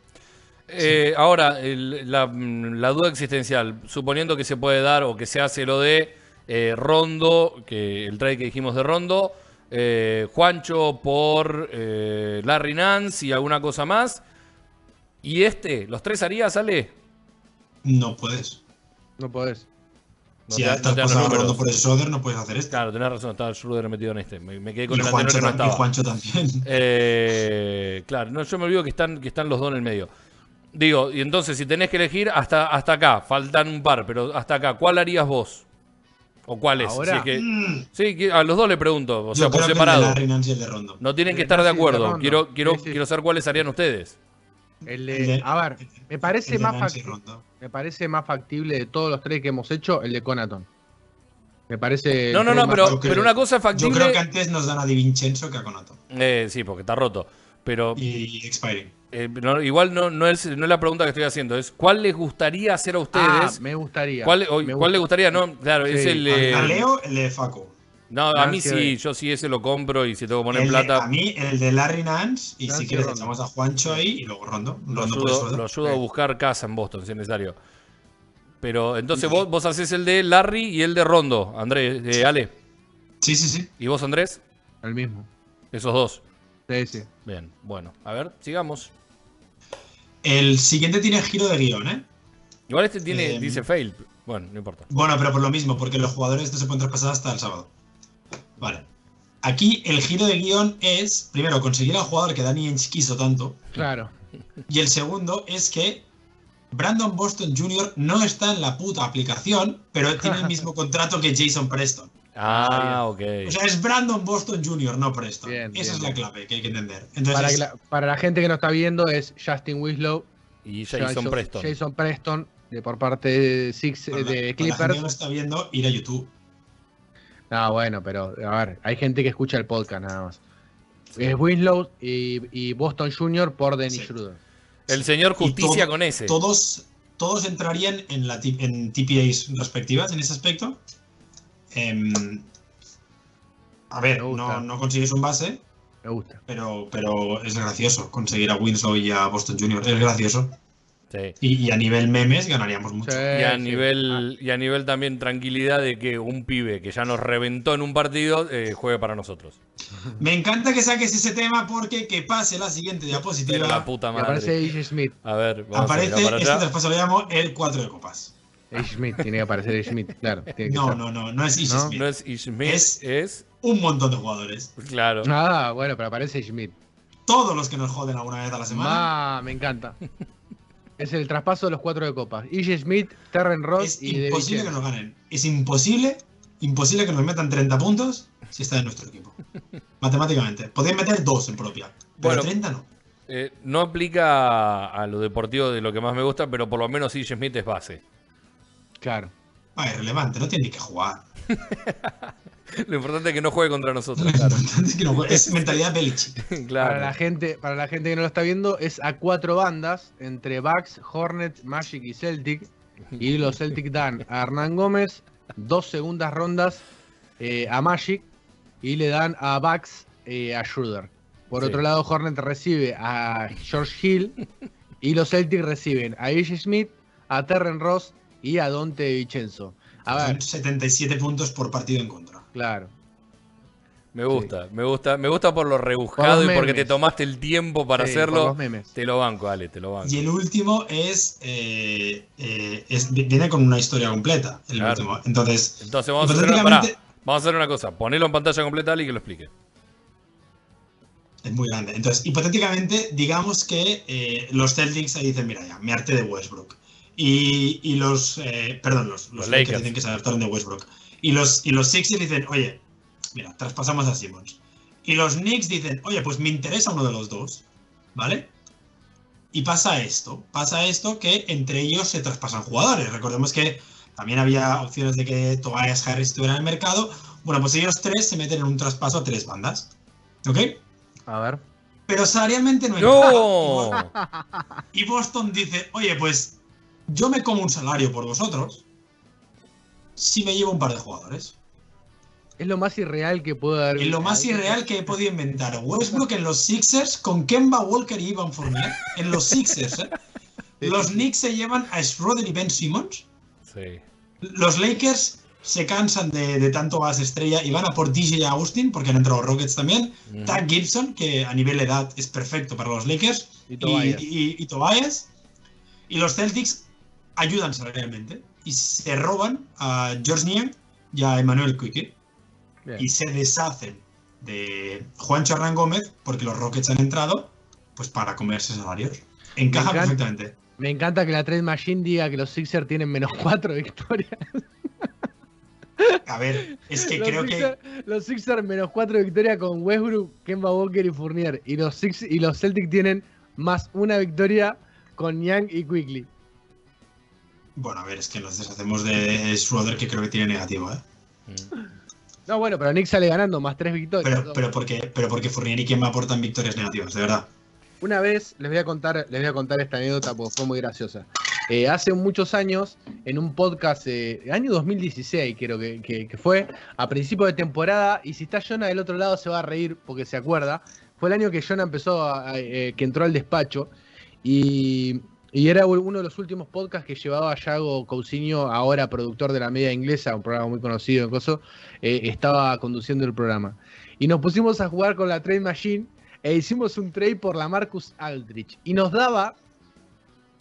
Eh, ahora, el- la, mm, la duda existencial, suponiendo que se puede dar o que se hace lo de eh, Rondo, que el trade que dijimos de Rondo, eh, Juancho por eh, Larry Nance y alguna cosa más. ¿Y este? ¿Los tres haría, sale? No puedes. No podés. No si te- ya no estás pasando. Rondo por el Schroeder, no puedes hacer esto. Claro, tenés razón, estaba Schroeder metido en este. Me, me quedé con Y el anterior Juancho, que no y. Juancho también. Eh, claro, no, yo me olvido que están, que están los dos en el medio. Digo, y entonces si tenés que elegir hasta, hasta acá, faltan un par, pero hasta acá, ¿cuál harías vos? ¿O? Ahora. Si es que- Mm, sí, a los dos le pregunto, o sea, por separado. de Rondo. No tienen que estar de acuerdo. Quiero, quiero, Sí, sí. quiero saber cuáles harían ustedes. El El de, a ver, me parece más factible. Rondo. Me parece más factible de todos los tres que hemos hecho el de Conaton. Me parece. No, no, no, pero, creo- pero una cosa es Yo factible. creo que antes nos dan a Di Vincenzo que a Conato. Eh, sí, porque está roto. Pero Y Expiring. Eh, no, igual no, no, es, no es la pregunta que estoy haciendo, es ¿cuál les gustaría hacer a Ah, ustedes? me gustaría. ¿Cuál, o- me ¿cuál les gusta. gustaría? No, claro, es el. Eh, a Leo, el de Faco. No, a Nance mí sí, yo sí ese lo compro y si tengo que poner El de- plata, a mí, el de Larry Nance. Y si quieres, Rondo. echamos a Juancho ahí y luego Rondo. lo Rondo por ayudo, lo ayudo a buscar casa en Boston si es necesario. Pero entonces vos, vos haces el de Larry y el de Rondo, Andrés, eh, Ale. Sí, sí, sí. ¿Y vos, Andrés? El mismo. Esos dos. Sí, sí. Bien, bueno, a ver, sigamos. El siguiente tiene giro de guion, ¿eh? Igual este tiene, Eh, dice fail. Bueno, no importa. Bueno, pero por lo mismo, porque los jugadores no se pueden traspasar hasta el sábado. Vale. Aquí el giro de guion es, primero, conseguir al jugador que Danny Ainge quiso tanto. Claro. Y el segundo es que Brandon Boston Jr. no está en la puta aplicación, pero tiene el mismo contrato que Jason Preston. Ah, ok. O sea, es Brandon Boston Jr., no Preston. Bien, Esa bien, es la clave que hay que entender. Entonces, Para, que la, para la gente que no está viendo, es Justin Winslow. Y Jason Preston. Jason Preston, de, por parte de, Six, para la- de para la gente que Clippers. no está viendo, ir a YouTube. No, bueno, pero a ver, hay gente que escucha el podcast nada más. Es Winslow y, y Boston Jr. por Dennis Sí. Schroeder. El señor Justicia todo- con ese. Todos, todos entrarían en, la, en TPAs respectivas en ese aspecto. Em, a ver, no, no consigues un base, Me gusta. pero, pero es gracioso conseguir a Winslow y a Boston Jr. Es gracioso. Sí. Y, y a nivel memes ganaríamos mucho. Sí, Y a sí. nivel y a nivel también tranquilidad de que un pibe que ya nos reventó en un partido eh, juegue para nosotros. Me encanta que saques ese tema porque que pase la siguiente Pero la diapositiva. puta Y aparece madre. Smith. A ver, vamos a Aparece, mirar para este traspaso lo llamo el 4 de copas. Smith, tiene que aparecer Smith, claro. tiene que No, ser. no, no, no es Ish No, Smith. No es Ishmael, Es- es, Un montón de jugadores. claro. Ah, bueno, pero aparece Smith. Todos los que nos joden alguna vez a la semana. Ah, me encanta. Es el traspaso de los cuatro de copas. AJ Smith, Terren Ross Es y De imposible que nos ganen. Es imposible, imposible que nos metan 30 puntos si está en nuestro equipo. Matemáticamente. Podéis meter dos en propia. Pero Bueno. 30 no. Eh, no aplica a, lo deportivo de lo que más me gusta, pero por lo menos Ish Smith es base. Claro. Ah, es relevante, no tiene ni que jugar. Lo importante es que no juegue contra nosotros. Lo importante es, que no juegue. Es mentalidad Belichick. Claro. Para la gente, para la gente que no lo está viendo, es a cuatro bandas entre Bucks, Hornets, Magic y Celtic. Y los Celtic dan a Hernán Gómez dos segundas rondas eh, a Magic y le dan a Bucks eh, a Schroeder. Por Sí. otro lado, Hornet recibe a George Hill y los Celtic reciben a AJ Smith, a Terren Ross y a Dante Vincenzo. A ver, Son 77 puntos por partido en contra. claro. Me gusta, me gusta, me gusta por lo rebuscado Por y porque te tomaste el tiempo para Sí, hacerlo. los memes. Te lo banco, Ale, te lo banco. Y el último es, eh, eh, es- Viene con una historia completa. El Claro. último. Entonces. Entonces vamos a hacer una, pará, vamos a hacer una cosa. Ponelo en pantalla completa, Ale, y que lo explique. Es muy grande. Entonces, hipotéticamente, digamos que eh, los Celtics ahí dicen, mira ya, me harté de Westbrook. Y, y los, eh, perdón, los, los Los Lakers dicen que se adaptaron de Westbrook. Y los, y los Sixers dicen, oye, mira, traspasamos a Simmons. Y los Knicks dicen, oye, pues me interesa uno de los dos, ¿vale? Y pasa esto, pasa esto que entre ellos se traspasan jugadores. Recordemos que también había opciones de que Tobias Harris estuviera en el mercado. Bueno, pues ellos tres se meten en un traspaso a tres bandas. ¿Ok? A ver. Pero salarialmente no encaja. ¡No! Y Boston dice, oye, pues yo me como un salario por vosotros si me llevo un par de jugadores. Es lo más irreal que puedo haber Es lo más irreal que he podido inventar. Westbrook en los Sixers con Kemba Walker y Ivan Fournier. En los Sixers, ¿eh? Los Knicks se llevan a Schroeder y Ben Simmons. Sí. Los Lakers se cansan de, de tanto base estrella y van a por DJ Austin, porque han entrado Rockets también. Ujú. Tag Gibson, que a nivel edad es perfecto para los Lakers. Y y- y Tobias. Y los Celtics ayudan salarialmente. Y se roban a George Niang y a Emmanuel Quique. Bien. Y se deshacen de Juancho Hernán Gómez, porque los Rockets han entrado, pues para comerse salarios. Encaja encanta. perfectamente. Me encanta que la Trade Machine diga que los Sixers tienen menos 4 victorias. A ver, es que los creo que. Los Sixers menos 4 victorias con Westbrook, Kemba Walker y Fournier. Y los, Six, y los Celtics tienen más una victoria con Young y Quickly. Bueno, a ver, es que nos deshacemos de Schroeder, que creo que tiene negativo, ¿eh? No, bueno, pero Nick sale ganando más 3 victorias. Pero, pero porque, pero porque Fournier y quien me aportan victorias negativas, de verdad. Una vez les voy a contar, les voy a contar esta anécdota porque fue muy graciosa. Eh, hace muchos años, en un podcast, eh, año 2016 creo que, que- que fue, a principio de temporada, y si está Jonah del otro lado se va a reír porque se acuerda, fue el año que Jonah empezó, a- a- eh, que entró al despacho, y, y era uno de los últimos podcasts que llevaba Yago Cousinho, ahora productor de la media inglesa, un programa muy conocido en Coso, eh, estaba conduciendo el programa. Y nos pusimos a jugar con la Trade Machine e hicimos un trade por la Marcus Aldrich. Y nos daba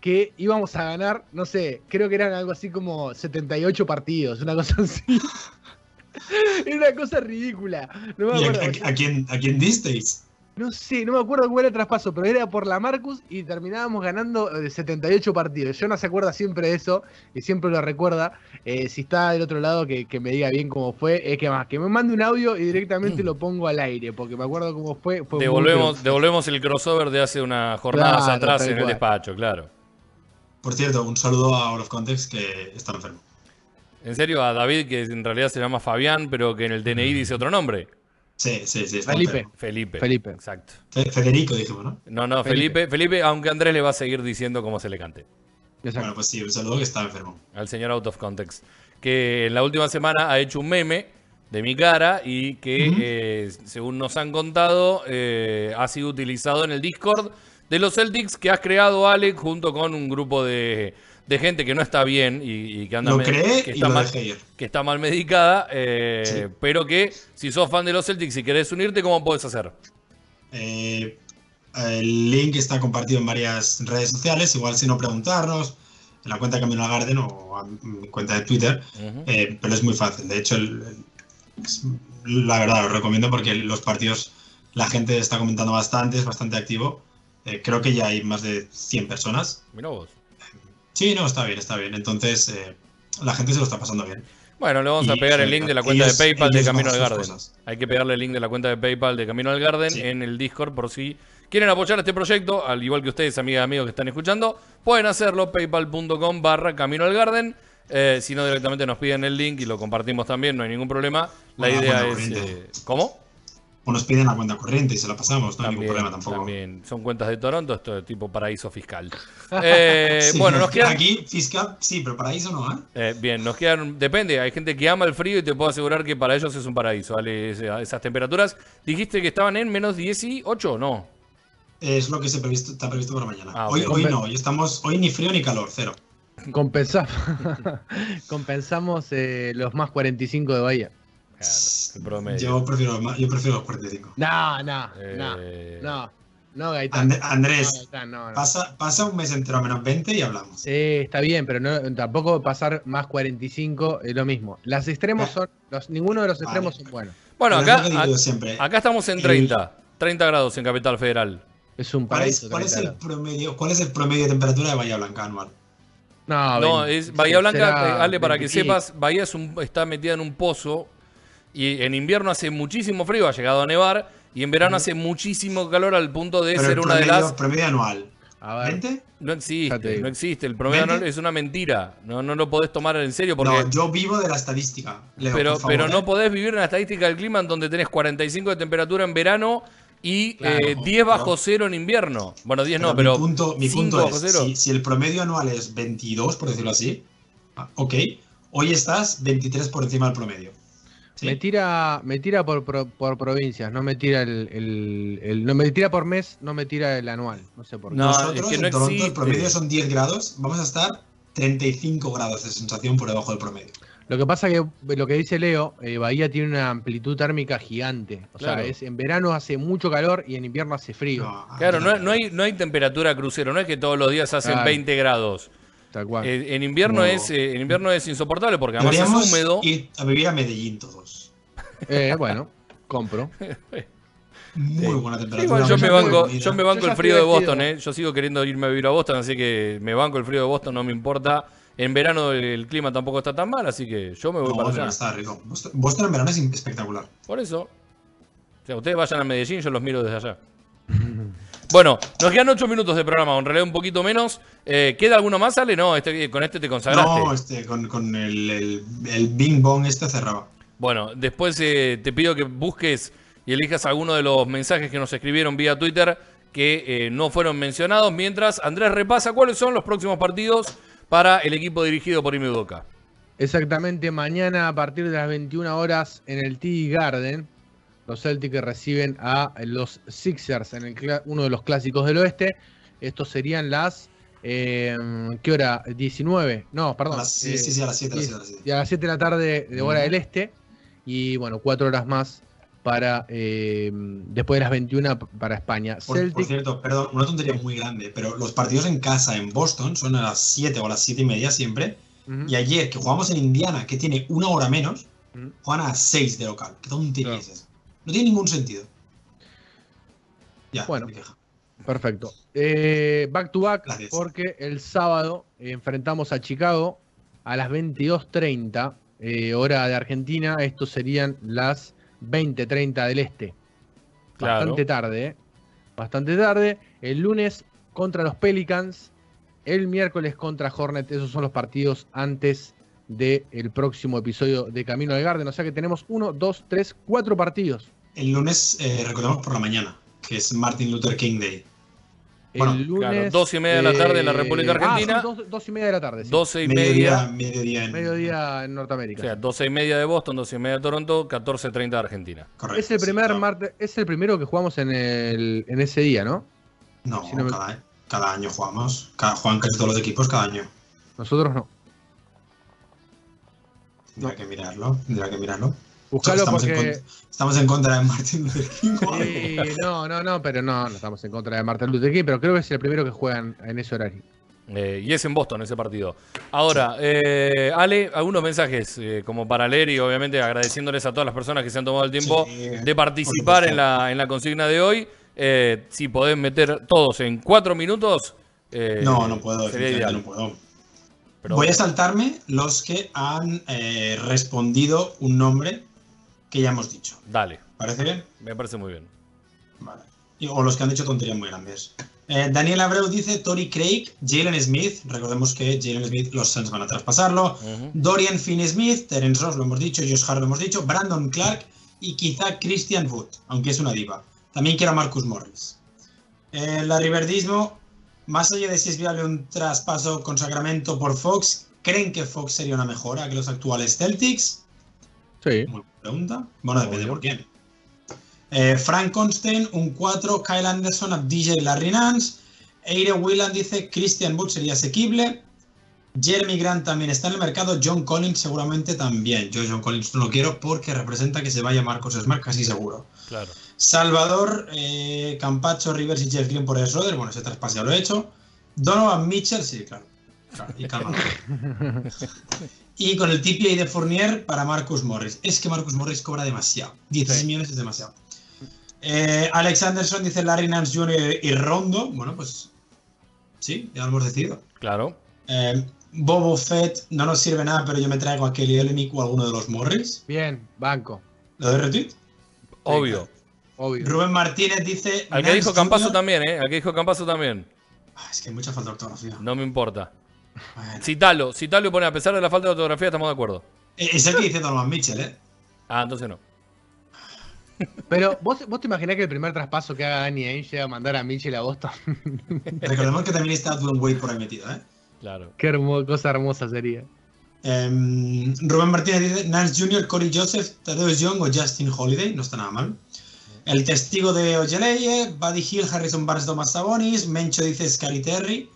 que íbamos a ganar, no sé, creo que eran algo así como 78 partidos, una cosa así. Era una cosa ridícula. No me ¿Y a, acuerdo. a- a quién, a quién disteis? No sé, no me acuerdo cuál era el traspaso, pero era por la Marcus y terminábamos ganando eh, 78 partidos. Yo no se acuerda siempre de eso y siempre lo recuerda. Eh, si está del otro lado, que, que me diga bien cómo fue. Es que más, que me mande un audio y directamente lo pongo al aire, porque me acuerdo cómo fue. fue Devolvemos, devolvemos el crossover de hace unas jornadas Claro, atrás en el despacho, claro. Por cierto, un saludo a All of Context que está enfermo. En serio, a David, que en realidad se llama Fabián, pero que en el DNI dice otro nombre. Sí, sí, sí. Felipe. Felipe. Felipe. Exacto. Fe- Federico, dijimos, ¿no? No, no, Felipe. Felipe. Felipe, aunque Andrés le va a seguir diciendo cómo se le cante. Exacto. Bueno, pues sí, un saludo que está enfermo. Al señor Out of Context. Que en la última semana ha hecho un meme de mi cara y que, eh, según nos han contado, eh, ha sido utilizado en el Discord de los Celtics que has creado, Alex, junto con un grupo de, de gente que no está bien y, y que anda Lo creé que y está lo mal, ir. que está mal medicada, eh, Sí. pero que si sos fan de los Celtics y querés unirte, ¿cómo podés hacer? Eh, el link está compartido en varias redes sociales, igual si no preguntarnos, en la cuenta de Camino al Garden o a mi cuenta de Twitter, eh, pero es muy fácil. De hecho, el- la verdad, lo recomiendo porque los partidos la gente está comentando bastante, es bastante activo. Eh, creo que ya hay más de 100 personas. Mirá vos. Sí, no, está bien, está bien. Entonces, eh, la gente se lo está pasando bien. Bueno, le vamos a pegar el link de la cuenta ellos- de PayPal de Camino al Garden. cosas. Hay que pegarle el link de la cuenta de PayPal de Camino al Garden Sí. en el Discord por si quieren apoyar este proyecto, al igual que ustedes, amigas y amigos que están escuchando, pueden hacerlo paypal.com barra Camino al Garden. Eh, si no, directamente nos piden el link y lo compartimos también, no hay ningún problema. La Bueno, idea es... eh, ¿Cómo? O nos piden la cuenta corriente y se la pasamos, no hay ningún También, problema tampoco. también. Son cuentas de Toronto, esto es tipo paraíso fiscal. Eh, Sí, bueno, nos quedan... Aquí, fiscal, sí, pero paraíso no, ¿eh? Eh, bien, nos quedan, depende, hay gente que ama el frío y te puedo asegurar que para ellos es un paraíso, ¿vale? Esas temperaturas. Dijiste que estaban en menos 18 o no. Es lo que se previsto, está previsto para mañana. Ah, hoy no, hoy estamos, hoy ni frío ni calor, cero. Compensamos, compensamos eh, los más 45 de Bahía. Claro, el promedio. Yo prefiero, yo prefiero los 45. No, no, no, Eh, no, no, Gaitán. And- Andrés, No, Gaitán, no, no. pasa, pasa un mes entero a menos 20 y hablamos. Sí, está bien, pero no, tampoco pasar más 45 es lo mismo. Las extremos son, los, ninguno de los Vale. extremos son buenos. Bueno, acá, siempre. acá estamos en El- 30. 30 grados en Capital Federal. Es un ¿Cuál es, paraíso. cuál es el 30 grados. promedio, ¿Cuál es el promedio de temperatura de Bahía Blanca anual? No, No, es Bahía Blanca, será eh, Ale, para que 20 y- sepas, Bahía es un- está metida en un pozo y en invierno hace muchísimo frío, ha llegado a nevar, y en verano hace muchísimo calor al punto de Pero ser el una de las... promedio anual. A ver, ¿20? No existe, no existe. El promedio anual es una mentira. No, no lo podés tomar en serio porque... No, yo vivo de la estadística. Leo, pero, por favor, pero no ¿eh? podés vivir en la estadística del clima en donde tenés 45 de temperatura en verano y Claro, eh, 10 bajo cero en invierno. Bueno, 10 no, mi pero punto, mi 5 punto bajo es, cero. si, si el promedio anual es 22, por decirlo así, ah, ok, hoy estás 23 por encima del promedio. Sí. Me tira, me tira por, pro- por provincias, no me tira el, el- el- no me tira por mes, no me tira el anual, no sé por qué. No, Nosotros es que no en Toronto existe. el promedio son 10 grados, vamos a estar 35 grados de sensación por debajo del promedio. Lo que pasa que lo que dice Leo, eh, Bahía tiene una amplitud térmica gigante. O Claro. sea, es, en verano hace mucho calor y en invierno hace frío. No, Claro, no, no hay, no hay temperatura crucero, no es que todos los días hacen Claro. 20 grados. Tal cual. Eh, en, invierno No. es, eh, en invierno es insoportable porque además Deberíamos es húmedo. ir a vivir a Medellín todos. Eh, bueno, compro. Muy buena temperatura. Yo me banco, yo me banco Yo el frío de Boston, eh. Yo sigo queriendo irme a vivir a Boston, así que me banco el frío de Boston, no me importa. En verano el, el clima tampoco está tan mal, así que yo me voy No, para allá. está rico. Boston, Boston en verano es espectacular. Por eso. O sea, ustedes vayan a Medellín, yo los miro desde allá. Bueno, nos quedan ocho minutos de programa, en realidad un poquito menos. Eh, ¿Queda alguno más, Ale? No, este, con este te consagraste. No, este, con, con el, el, el Bing Bong este cerraba. Bueno, después eh, te pido que busques y elijas alguno de los mensajes que nos escribieron vía Twitter que eh, no fueron mencionados, mientras Andrés repasa cuáles son los próximos partidos para el equipo dirigido por Ime Udoka. Exactamente, mañana a partir de las 21 horas en el TD Garden, los Celtics reciben a los Sixers en el uno de los clásicos del oeste. Estos serían las. eh, ¿Qué hora? ¿19? No, perdón. Las- sí, eh, sí, sí, a las 7, a las sí, 7, a las 7. y a las 7 de la tarde de hora del este. Y bueno, cuatro horas más para eh, después de las 21 p- para España. Por, cierto, perdón, una tontería muy grande, pero los partidos en casa en Boston son a las 7 o a las 7 y media siempre. Y ayer, que jugamos en Indiana, que tiene una hora menos, juegan a las 6 de local. ¿Qué tontería Claro. es esa? No tiene ningún sentido. Ya, Bueno. queja. Perfecto. Eh, back to back, Gracias. porque el sábado enfrentamos a Chicago a las 22.30, eh, hora de Argentina. Estos serían las 20.30 del este. Claro. Bastante tarde, ¿eh? Bastante tarde. El lunes contra los Pelicans. El miércoles contra Hornet. Esos son los partidos antes del próximo episodio de Camino al Garden. O sea que tenemos uno, dos, tres, cuatro partidos. El lunes, eh, recordemos por la mañana, que es Martin Luther King Day. Bueno, el lunes. claro, dos y media de la tarde en la República ah, son Argentina. dos, dos y media de la tarde. sí. 12 y Mediodía, media. mediodía en. Mediodía en O Norteamérica. sea, 12 y media de Boston, 12 y media de Toronto, 14.30 de Argentina. Correcto, es el sí, primer martes, es el primero que jugamos en el en ese día, ¿no? No, si no me- cada, año jugamos. Cada, juegan casi todos los equipos cada año. Nosotros no. Tendrá que mirarlo, tendrá que mirarlo. Buscalo estamos, en porque. contra, estamos en contra de Martin Luther King. Sí, no, no, no, pero no, no estamos en contra de Martin Luther King, pero creo que es el primero que juegan en ese horario. Eh, y es en Boston ese partido. Ahora, eh, Ale, algunos mensajes eh, como para leer y obviamente agradeciéndoles a todas las personas que se han tomado el tiempo Sí, de participar en la, en la consigna de hoy. Eh, si podés meter todos en cuatro minutos. eh, No, no puedo, no puedo. Pero Voy a saltarme los que han eh, respondido un nombre que ya hemos dicho. Dale, ¿Parece bien? me parece muy bien. Vale. O los que han dicho tonterías muy grandes. Eh, Daniel Abreu dice Tori Craig, Jalen Smith. Recordemos que Jalen Smith, los Suns van a traspasarlo. Dorian Finney-Smith, Terence Ross, lo hemos dicho, Josh Hart, lo hemos dicho, Brandon Clark y quizá Christian Wood, aunque es una diva. También quiero a Marcus Morris. Eh, la Riverdismo, más allá de si es viable un traspaso con Sacramento por Fox, ¿creen que Fox sería una mejora que los actuales Celtics? Sí. Muy buena pregunta. Bueno, depende Obvio. por quién. Eh, Frank Constein, un 4, Kyle Anderson, DJ Larry Nance. Eire Whelan dice Christian Wood sería asequible. Jeremy Grant también está en el mercado. John Collins seguramente también. Yo John Collins no lo quiero porque representa que se vaya Marcos Smart casi seguro. Claro. Salvador, eh, Campacho, Rivers y Jeff Green por el Schroeder. Bueno, ese traspaso ya lo he hecho. Donovan Mitchell, sí, claro. Claro, y. y con el TPA de Fournier para Marcus Morris. Es que Marcus Morris cobra demasiado. 16 Sí. millones es demasiado. Eh, Alex Anderson dice Larry Nance Jr. y Rondo. Bueno, pues sí, ya lo hemos decidido. Claro. Eh, Bobo Fett no nos sirve nada, pero yo me traigo a Kelly Olynyk o alguno de los Morris. Bien, banco. ¿Lo de retweet? Obvio. Obvio. Rubén Martínez dice. Al que dijo Campazo Jr. también, ¿eh? Al que dijo Campazo también. Ah, es que hay mucha falta de ortografía. No me importa. Bueno. Citalo. Citalo y pone, a pesar de la falta de ortografía, estamos de acuerdo. Eh, Es el que dice Donovan Mitchell, ¿eh? Ah, entonces no. Pero ¿vos, vos te imaginás que el primer traspaso que haga Danny Ainge sea mandar a Mitchell a Boston. Recordemos que también está Dwayne Wade por ahí metido, ¿eh? Claro. Qué hermo- cosa hermosa sería. Em, Rubén Martínez dice Nance Jr., Corey Joseph, Tadeusz Young o Justin Holiday. No está nada mal. El testigo de Ojeleye, Buddy Hill, Harrison Barnes, Thomas Sabonis. Mencho dice Scary Terry.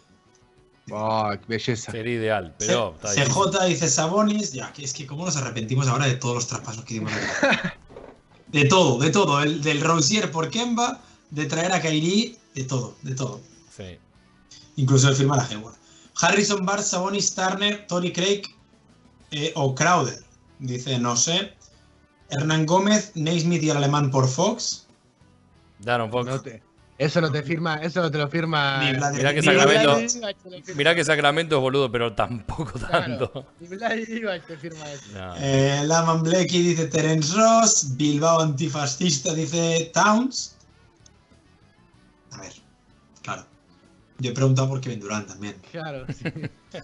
Oh, qué belleza. Sería ideal, pero C-. CJ dice Sabonis. Ya, que es que cómo nos arrepentimos ahora de todos los traspasos que dimos. de todo, de todo. El, del Rosier por Kemba, de traer a Kyrie, de todo, de todo. Sí. Incluso el firmar a Hayward. Harrison Barnes, Sabonis, Turner, Tory Craig eh, o Crowder. Dice, no sé. Hernán Gómez, Naismith y el alemán por Fox. Daron Fox. No te- eso no te firma, eso no te lo firma. Ni Vlad- Mirá que Sacramento- Vlad- Mirá que Sacramento es boludo, pero tampoco tanto. Claro, ni Divac te firma eso. No. Eh, Laman Blecky dice Terence Ross. Bilbao antifascista dice Towns. A ver, claro. Yo he preguntado por Kevin Durant también. Claro, sí.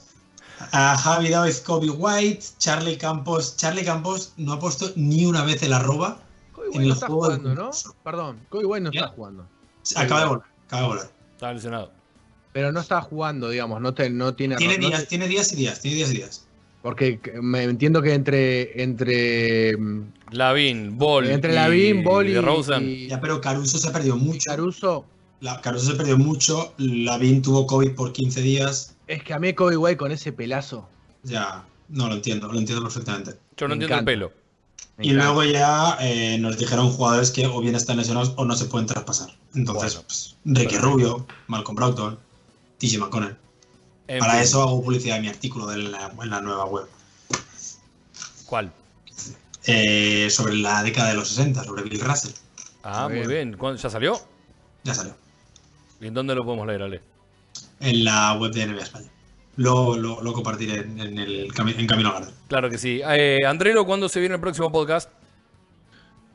A Javi Daoiz, Kobe White, Charlie Campos. Charlie Campos no ha puesto ni una vez el arroba. Kobe En White el no está jugando, ¿no? Perdón, Kobe White no ¿Ya? está jugando. Acaba de volar, acaba de volar. Estaba lesionado. Pero no está jugando, digamos, no, te, no tiene... Tiene no días, te- tiene días y días, tiene días y días. porque me entiendo que entre... Entre, mm, Lavin, Ball. entre y Lavín, Ball y, DeRozan. y Ya, pero Caruso se ha perdido mucho. Caruso... La, Caruso se perdió mucho. Lavin tuvo COVID por 15 días. Es que a mí Kobe White con ese pelazo... Ya, no lo entiendo, lo entiendo perfectamente. Yo no Me entiendo encanta. el pelo. Y luego ya eh, nos dijeron jugadores que o bien están lesionados o no se pueden traspasar. Entonces, Bueno, pues, Ricky Rubio, Malcolm Brogdon, TJ McConnell. En Para fin, eso hago publicidad de mi artículo de la- en la nueva web. ¿Cuál? Eh, sobre la década de los 60, sobre Bill Russell. Ah, Muy bien. ¿Cuándo- ¿Ya salió? Ya salió. ¿Y en dónde lo podemos leer, Ale? En la web de NBA España. Lo, lo, lo compartiré en, en el cami- en Camino. Claro que sí. Eh, Andrelo, ¿cuándo se viene el próximo podcast?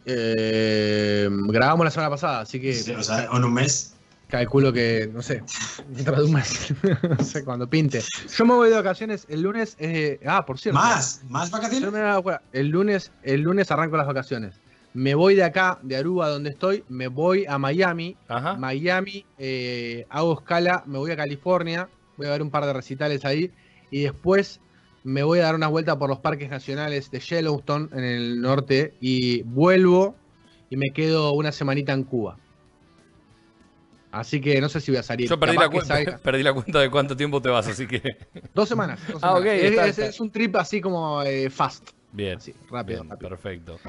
Eh, grabamos la semana pasada, así que Sí, o sea, en un mes. calculo que, no sé, dentro de un mes, no sé, cuando pinte. Yo me voy de vacaciones el lunes. eh, ah, por cierto. ¿Más? ¿Más vacaciones? El lunes, el lunes arranco las vacaciones. Me voy de acá, de Aruba, donde estoy, me voy a Miami. Ajá. Miami, eh, hago escala, me voy a California, voy a ver un par de recitales ahí. Y después me voy a dar una vuelta por los parques nacionales de Yellowstone en el norte. Y vuelvo y me quedo una semanita en Cuba. Así que no sé si voy a salir. Yo perdí la, cuenta, salga- perdí la cuenta de cuánto tiempo te vas, así que. Dos semanas. dos Ah, semanas. ok, Es, está- es- está. es un trip así como eh, fast. Bien. Así, rápido, bien, rápido. perfecto.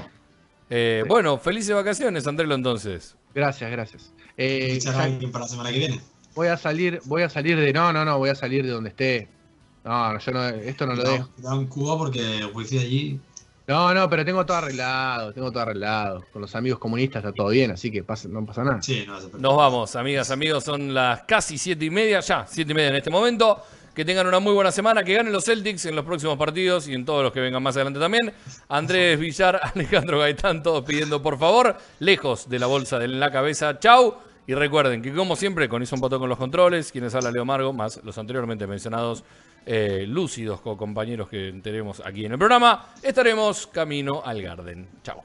Eh, Sí. Bueno, felices vacaciones, Andrelo, entonces. Gracias, gracias. Eh, ¿Fichar a ya- alguien para la semana que viene? Voy a salir, voy a salir de. No, no, no, voy a salir de donde esté. No, no, yo no, esto no lo dejo. Cuidado en Cuba porque wifi allí. No, no, pero tengo todo arreglado, tengo todo arreglado. Con los amigos comunistas está todo bien, así que pasa- no pasa nada. Sí, no se preocupe. Nos vamos, amigas, amigos. Son las casi siete y media, ya, siete y media en este momento. Que tengan una muy buena semana, que ganen los Celtics en los próximos partidos y en todos los que vengan más adelante también. Andrés Villar, Alejandro Gaitán, todos pidiendo por favor, lejos de la bolsa de la cabeza. Chau. Y recuerden que como siempre, con Ison Pató con los controles, quienes habla Leo Margo, más los anteriormente mencionados eh, lúcidos co- compañeros que tenemos aquí en el programa, estaremos camino al Garden. Chau.